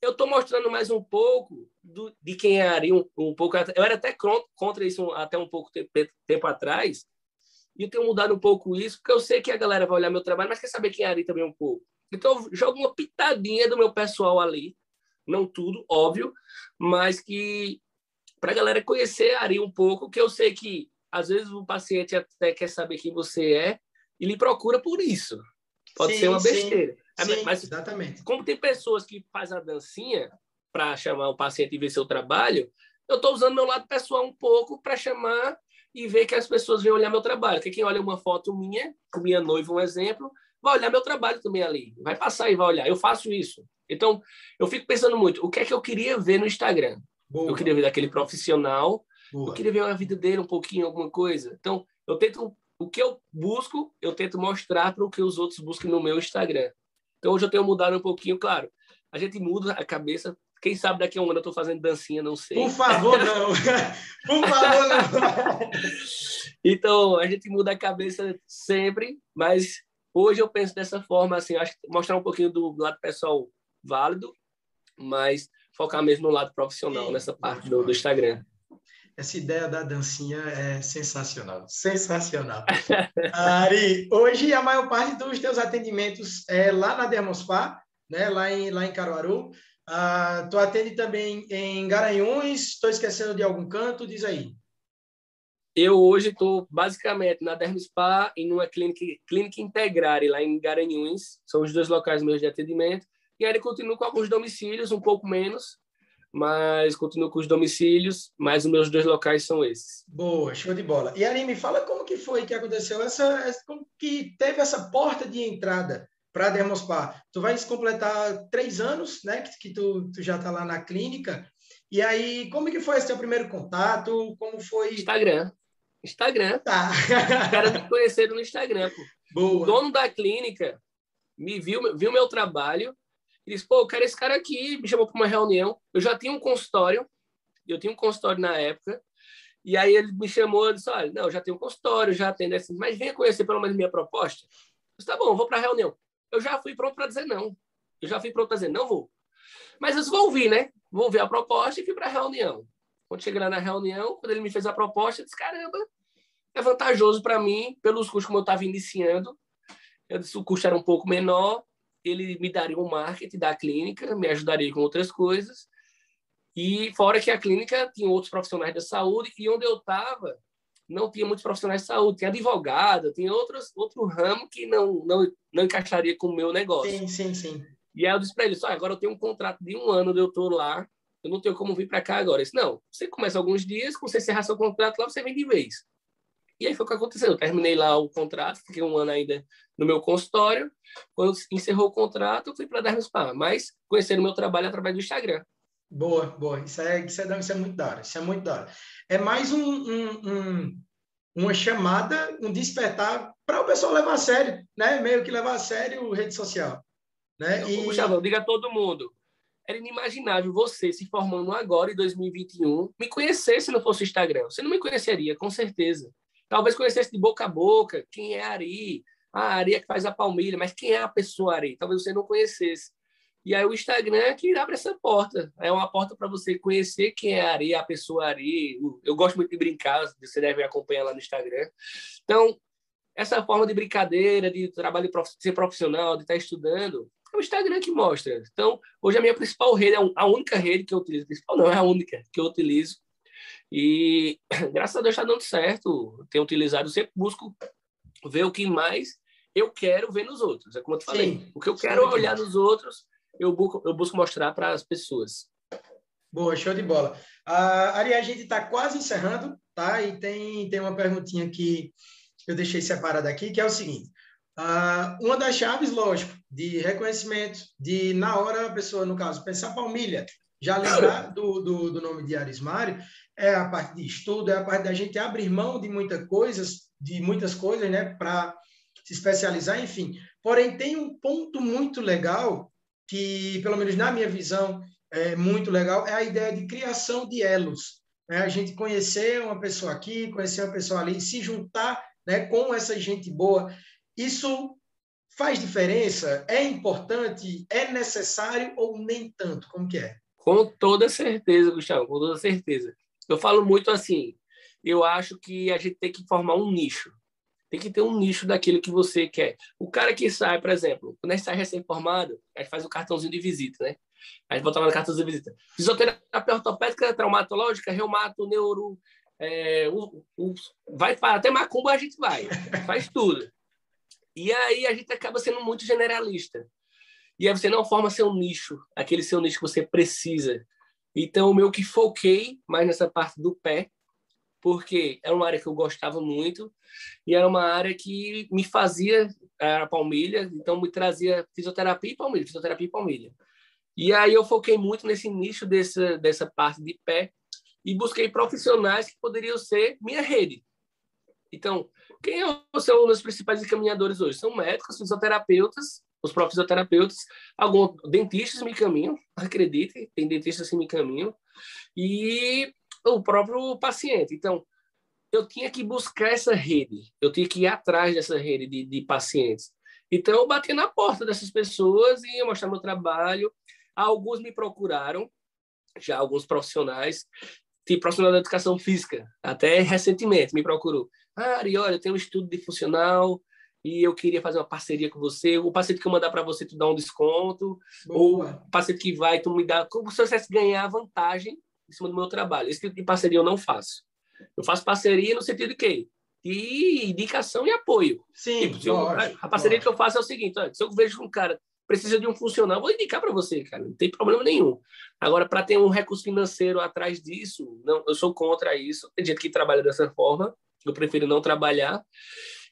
eu estou mostrando mais um pouco do, de quem é Ari, um, um, pouco. Eu era até contra isso até um pouco tempo, tempo atrás, e eu tenho mudado um pouco isso, porque eu sei que a galera vai olhar meu trabalho, mas quer saber quem é Ari também um pouco. Então, eu jogo uma pitadinha do meu pessoal ali, não tudo, óbvio, mas que para a galera conhecer a Ari um pouco, que eu sei que às vezes o paciente até quer saber quem você é e lhe procura por isso. Pode sim, ser uma besteira. Sim, sim, mas exatamente. Como tem pessoas que fazem a dancinha para chamar o paciente e ver seu trabalho, eu estou usando meu lado pessoal um pouco para chamar e ver que as pessoas vêm olhar meu trabalho. Porque quem olha uma foto minha, com minha noiva, um exemplo, vai olhar meu trabalho também ali. Vai passar e vai olhar. Eu faço isso. Então, eu fico pensando muito, o que é que eu queria ver no Instagram? Boa. Eu queria ver daquele profissional, Boa. eu queria ver a vida dele um pouquinho, alguma coisa. Então, eu tento, o que eu busco, eu tento mostrar para o que os outros buscam no meu Instagram. Então, hoje eu tenho mudado um pouquinho, claro. A gente muda a cabeça quem sabe daqui a um ano eu estou fazendo dancinha, não sei. Por favor, não. [laughs] Por favor, não. então, a gente muda a cabeça sempre, mas hoje eu penso dessa forma, assim, acho que mostrar um pouquinho do lado pessoal válido, mas focar mesmo no lado profissional, nessa parte do, do Instagram essa ideia da dancinha é sensacional, sensacional. [laughs] Ari, hoje a maior parte dos teus atendimentos é lá na Dermospa, né, lá em lá em Caruaru. Ah, tu atende também em Garanhuns? Estou esquecendo de algum canto? Diz aí. Eu hoje estou basicamente na Dermispa e numa clínica, clínica Integrare lá em Garanhuns. São os dois locais meus de atendimento. E aí continuo com alguns domicílios, um pouco menos, mas continuo com os domicílios, mas os meus dois locais são esses. Boa, show de bola. E Ari, me fala como que foi que aconteceu essa, como que teve essa porta de entrada para a Dermospar. Tu vai completar três anos, né, que, que tu, tu já está lá na clínica. E aí, como que foi esse teu primeiro contato? Como foi? Instagram. Instagram. Tá. Os caras me conheceram no Instagram, pô. Boa. O dono da clínica me viu, viu meu trabalho e disse, pô, eu quero esse cara aqui, me chamou para uma reunião. Eu já tinha um consultório, eu tinha um consultório na época, e aí ele me chamou e disse, olha, não, já tenho um consultório, já atendo assim, mas venha conhecer pelo menos minha proposta. Eu disse, tá bom, vou para a reunião eu já fui pronto para dizer não. Eu já fui pronto para dizer não vou. Mas eu vou ouvir, né? Vou ouvir a proposta e fui para a reunião. Quando cheguei lá na reunião, quando ele me fez a proposta, eu disse: caramba, é vantajoso para mim, pelos custos como eu estava iniciando. Eu disse: o custo era um pouco menor, ele me daria o um marketing da clínica, me ajudaria com outras coisas. E fora que a clínica tinha outros profissionais da saúde, e onde eu estava, não tinha muitos profissionais de saúde, tinha advogado, tinha outros, outro ramo que não, não, não encaixaria com o meu negócio. Sim, sim, sim. E aí eu disse para eles, agora eu tenho um contrato de um ano eu estou lá, eu não tenho como vir para cá agora. disse, não, você começa alguns dias, quando você encerrar seu contrato lá, você vem de vez. E aí foi o que aconteceu. Eu terminei lá o contrato, fiquei um ano ainda no meu consultório. Quando encerrou o contrato, eu fui para Dermis Spa, mas conhecendo o meu trabalho através do Instagram. Boa, boa. Isso é, isso é, isso é muito da hora. Isso é muito da hora. É mais um, um, um uma chamada, um despertar para o pessoal levar a sério, né? Meio que levar a sério rede social. Né? E... Gustavo, diga a todo mundo. Era inimaginável você se formando agora, em 2021, me conhecer se não fosse o Instagram. Você não me conheceria, com certeza. Talvez conhecesse de boca a boca quem é Ari, Ah, a Ari é que faz a palmilha, mas quem é a pessoa Ari? Talvez você não conhecesse. E aí o Instagram é que abre essa porta. É uma porta para você conhecer quem é a Ari, a pessoa Ari. Eu gosto muito de brincar, você deve acompanhar lá no Instagram. Então, essa forma de brincadeira, de trabalho de ser profissional, de estar estudando, é o Instagram que mostra. Então, hoje a minha principal rede, é a única rede que eu utilizo, principal não, é a única que eu utilizo. E [coughs] graças a Deus está dando certo. Tenho utilizado, sempre busco ver o que mais eu quero ver nos outros. É como eu te falei. Sim, o que eu quero olhar nos outros, eu busco, eu busco mostrar para as pessoas. Boa, show de bola. Uh, Ari, a gente está quase encerrando, tá? E tem, tem uma perguntinha que eu deixei separada aqui, que é o seguinte. Uh, uma das chaves, lógico, de reconhecimento, de na hora a pessoa, no caso, pensar palmilha, já lembrar [coughs] do, do, do nome de Arismário, é a parte de estudo, é a parte da gente abrir mão de muitas coisas, de muitas coisas, né, para se especializar, enfim. Porém, tem um ponto muito legal que, pelo menos na minha visão, é muito legal, é a ideia de criação de elos. Né? A gente conhecer uma pessoa aqui, conhecer uma pessoa ali, se juntar né, com essa gente boa. Isso faz diferença? É importante? É necessário ou nem tanto? Como que é? Com toda certeza, Gustavo, com toda certeza. Eu falo muito assim, eu acho que a gente tem que formar um nicho. Tem que ter um nicho daquilo que você quer. O cara que sai, por exemplo, quando a gente sai recém-formado, a gente faz o cartãozinho de visita, né? A gente bota lá no cartãozinho de visita. Fisioterapia ortopédica, traumatológica, reumato, neuro, é, o, o, vai até macumba a gente vai, faz tudo. E aí a gente acaba sendo muito generalista. E aí você não forma seu nicho, aquele seu nicho que você precisa. Então, o meu que foquei mais nessa parte do pé, porque era uma área que eu gostava muito e era uma área que me fazia a palmilha, então me trazia fisioterapia e palmilha, fisioterapia e palmilha. E aí eu foquei muito nesse nicho dessa, dessa parte de pé e busquei profissionais que poderiam ser minha rede. Então, quem são os principais encaminhadores hoje? São médicos, fisioterapeutas, os próprios fisioterapeutas, alguns dentistas me caminham, [laughs] acreditem, tem dentistas que me caminham, e o próprio paciente. Então, eu tinha que buscar essa rede, eu tinha que ir atrás dessa rede de, de pacientes. Então, eu bati na porta dessas pessoas e ia mostrar meu trabalho. Alguns me procuraram, já alguns profissionais, tipo profissional da educação física, até recentemente me procurou. Ah, Ari, olha, eu tenho um estudo de funcional e eu queria fazer uma parceria com você. O paciente que eu mandar para você, tu dá um desconto. Boa. Ou o paciente que vai, tu me dá. Como se você ganhar vantagem em cima do meu trabalho. Esse tipo de parceria eu não faço. Eu faço parceria no sentido de quê? De indicação e apoio. Sim, tipo, eu, a parceria que eu faço é o seguinte: olha, se eu vejo um cara precisa de um funcional, vou indicar para você, cara, não tem problema nenhum. Agora, para ter um recurso financeiro atrás disso, não, eu sou contra isso. Tem gente que trabalha dessa forma, eu prefiro não trabalhar.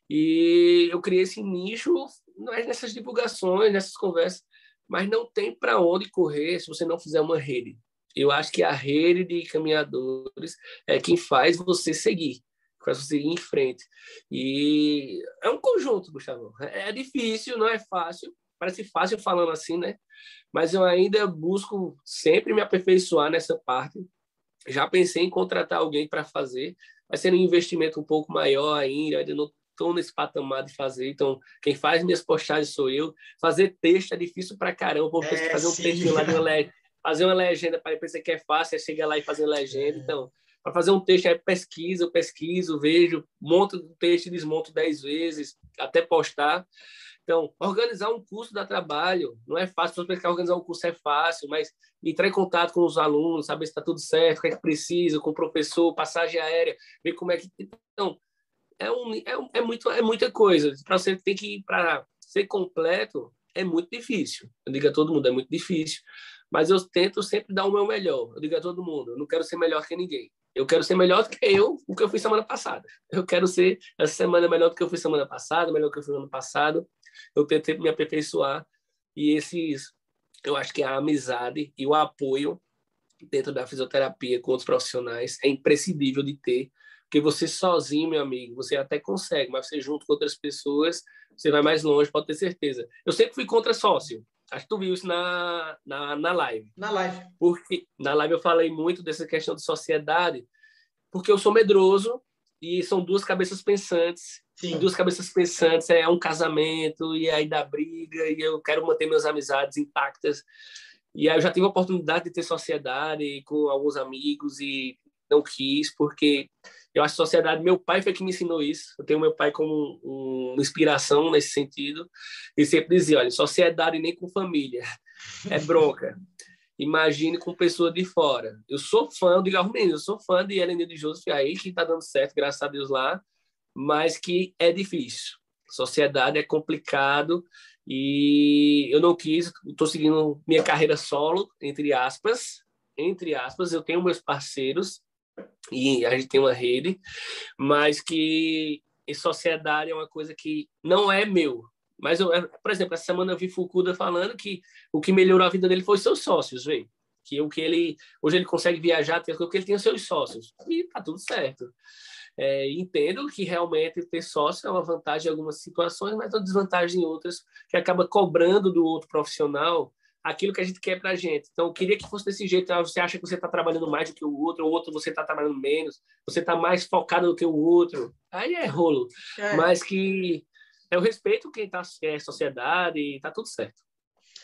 E eu criei esse nicho nessas divulgações, nessas conversas, mas não tem para onde correr se você não fizer uma rede. Eu acho que a rede de caminhadores é quem faz você seguir, faz você ir em frente. E é um conjunto, Gustavo. É difícil, não é fácil. Parece fácil falando assim, né? Mas eu ainda busco sempre me aperfeiçoar nessa parte. Já pensei em contratar alguém para fazer, vai ser um investimento um pouco maior ainda, ainda não estou nesse patamar de fazer. Então, quem faz minhas postagens sou eu. Fazer texto é difícil para caramba, porque é, fazer um texto lá de uma fazer uma legenda para pensar que é fácil, é chegar lá e fazer legenda. Então, para fazer um texto é pesquisa, eu pesquiso, vejo, monto o texto e desmonto dez vezes até postar. Então, organizar um curso dá trabalho, não é fácil. Que organizar um curso é fácil, mas entrar em contato com os alunos, saber se está tudo certo, o que é que precisa, com o professor, passagem aérea, ver como é que. Então, é, um, é, é, muito, é muita coisa. Para você ter que para ser completo, é muito difícil. Eu digo a todo mundo, é muito difícil. Mas eu tento sempre dar o meu melhor. Eu digo a todo mundo, eu não quero ser melhor que ninguém. Eu quero ser melhor do que eu, o que eu fui semana passada. Eu quero ser essa semana melhor do que eu fui semana passada, melhor do que eu fui ano passado. Eu tento me aperfeiçoar. E esses, eu acho que a amizade e o apoio dentro da fisioterapia com os profissionais é imprescindível de ter porque você sozinho, meu amigo, você até consegue, mas você junto com outras pessoas, você vai mais longe, pode ter certeza. Eu sempre fui contra sócio. Acho que tu viu isso na, na, na live. Na live. Porque na live eu falei muito dessa questão de sociedade, porque eu sou medroso e são duas cabeças pensantes. Sim. Duas cabeças pensantes é um casamento, e aí dá briga, e eu quero manter minhas amizades intactas. E aí eu já tive a oportunidade de ter sociedade com alguns amigos e não quis, porque eu acho que sociedade, meu pai foi que me ensinou isso. Eu tenho meu pai como um, uma inspiração nesse sentido. E sempre dizia: olha, sociedade nem com família, é bronca. Imagine com pessoa de fora. Eu sou fã do Igor Mendes, eu sou fã de Helena de Joseph aí, que está dando certo, graças a Deus lá, mas que é difícil. Sociedade é complicado e eu não quis, estou seguindo minha carreira solo, entre aspas, entre aspas, eu tenho meus parceiros e a gente tem uma rede, mas que em sociedade é uma coisa que não é meu. Mas, eu, por exemplo, essa semana eu vi Fukuda falando que o que melhorou a vida dele foi seus sócios, velho. Que o que ele hoje ele consegue viajar porque ele tem seus sócios e tá tudo certo. É, entendo que realmente ter sócio é uma vantagem em algumas situações, mas uma desvantagem em outras, que acaba cobrando do outro profissional aquilo que a gente quer para a gente. Então, eu queria que fosse desse jeito. Ah, você acha que você está trabalhando mais do que o outro, ou outro você está trabalhando menos, você está mais focado do que o outro. Aí é rolo. É. Mas que eu respeito quem está é sociedade e está tudo certo.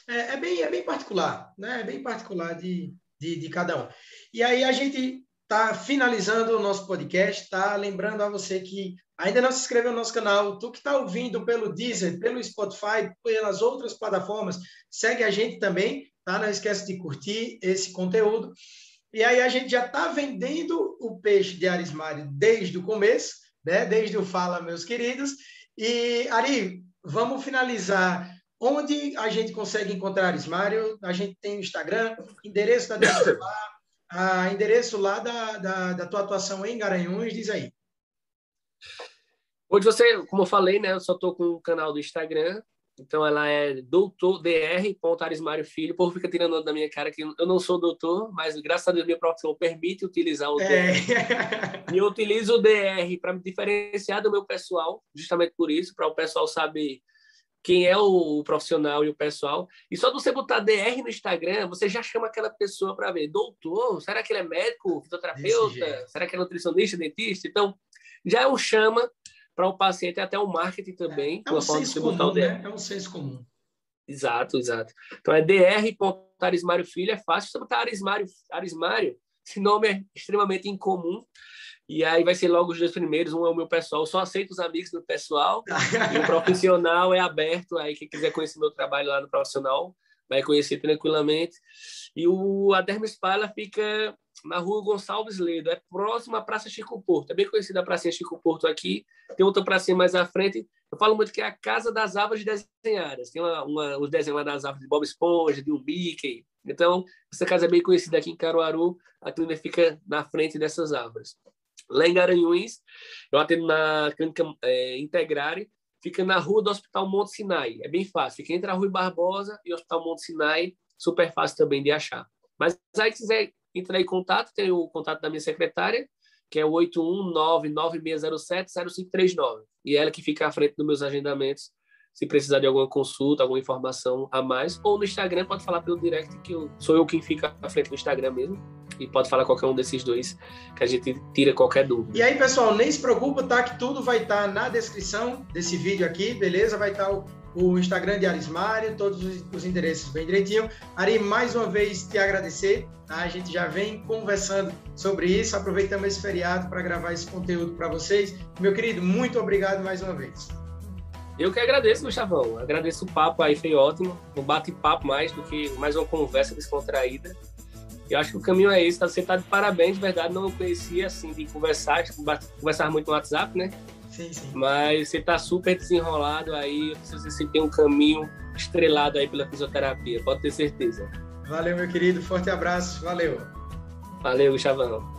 É, é, bem, é bem particular, né? É bem particular de, de, de cada um. E aí a gente está finalizando o nosso podcast, tá? Lembrando a você que ainda não se inscreveu no nosso canal, tu que está ouvindo pelo Deezer, pelo Spotify, pelas outras plataformas, segue a gente também, tá? Não esquece de curtir esse conteúdo. E aí a gente já está vendendo o peixe de Arismário desde o começo, né? Desde o Fala, meus queridos. E, Ari, vamos finalizar. Onde a gente consegue encontrar Arismário? A gente tem o Instagram, endereço da descrição a endereço lá da, da, da, tua atuação em Garanhuns, diz aí. Hoje você, como eu falei, né, eu só estou com o canal do Instagram, então ela é doutor dr.arismário filho. O povo fica tirando da minha cara que eu não sou doutor, mas graças a Deus minha profissão permite utilizar o DR. É. E eu utilizo o DR para me diferenciar do meu pessoal, justamente por isso, para o pessoal saber quem é o profissional e o pessoal. E só você botar DR no Instagram, você já chama aquela pessoa para ver, doutor, será que ele é médico, fisioterapeuta? Será que é nutricionista, dentista? Então, já é um chama para o paciente, até o marketing também. É, é um senso comum, né? É um senso comum. Exato, exato. Então é dr.arismário Filho, é fácil. Você botar Arismário, Arismário, esse nome é extremamente incomum. E aí vai ser logo os dois primeiros. Um é o meu pessoal, eu só aceito os amigos do pessoal. e o [laughs] profissional é aberto. Aí quem quiser conhecer meu trabalho lá no profissional vai conhecer tranquilamente. E o a Derma fica na rua Gonçalves Ledo, é próximo à Praça Chico Porto. É bem conhecida a Praça Chico Porto aqui. Tem outra pracinha mais à frente. Eu falo muito que é a Casa das Árvores Desenhadas. Tem uma, uma, os desenhos lá das árvores de Bob Esponja, de um Mickey. Então, essa casa é bem conhecida aqui em Caruaru. A clínica fica na frente dessas árvores. Lá em Garanhuns, eu atendo na clínica é, Integrare, fica na rua do Hospital Monte Sinai. É bem fácil, fica entre a Rua Barbosa e o Hospital Monte Sinai, super fácil também de achar. Mas aí, se quiser entrar em contato, tem o contato da minha secretária, que é o 819-9607-0539. E ela que fica à frente dos meus agendamentos se precisar de alguma consulta, alguma informação a mais, ou no Instagram pode falar pelo direct que eu, sou eu quem fica à frente do Instagram mesmo e pode falar qualquer um desses dois que a gente tira qualquer dúvida. E aí, pessoal, nem se preocupa, tá? Que tudo vai estar tá na descrição desse vídeo aqui, beleza? Vai estar tá o, o, Instagram de Arismário, todos os, os, endereços bem direitinho. Ari, mais uma vez te agradecer, tá? A gente já vem conversando sobre isso, aproveitamos esse feriado para gravar esse conteúdo para vocês. Meu querido, muito obrigado mais uma vez. Eu que agradeço, Gustavão. Agradeço o papo aí, foi ótimo. Um bate-papo mais do que mais uma conversa descontraída. Eu acho que o caminho é esse, tá? Você tá de parabéns, de verdade. Não conhecia, assim, de conversar, conversar muito no WhatsApp, né? Sim, sim. Mas você tá super desenrolado aí. Você tem um caminho estrelado aí pela fisioterapia, pode ter certeza. Valeu, meu querido. Forte abraço. Valeu. Valeu, Gustavão.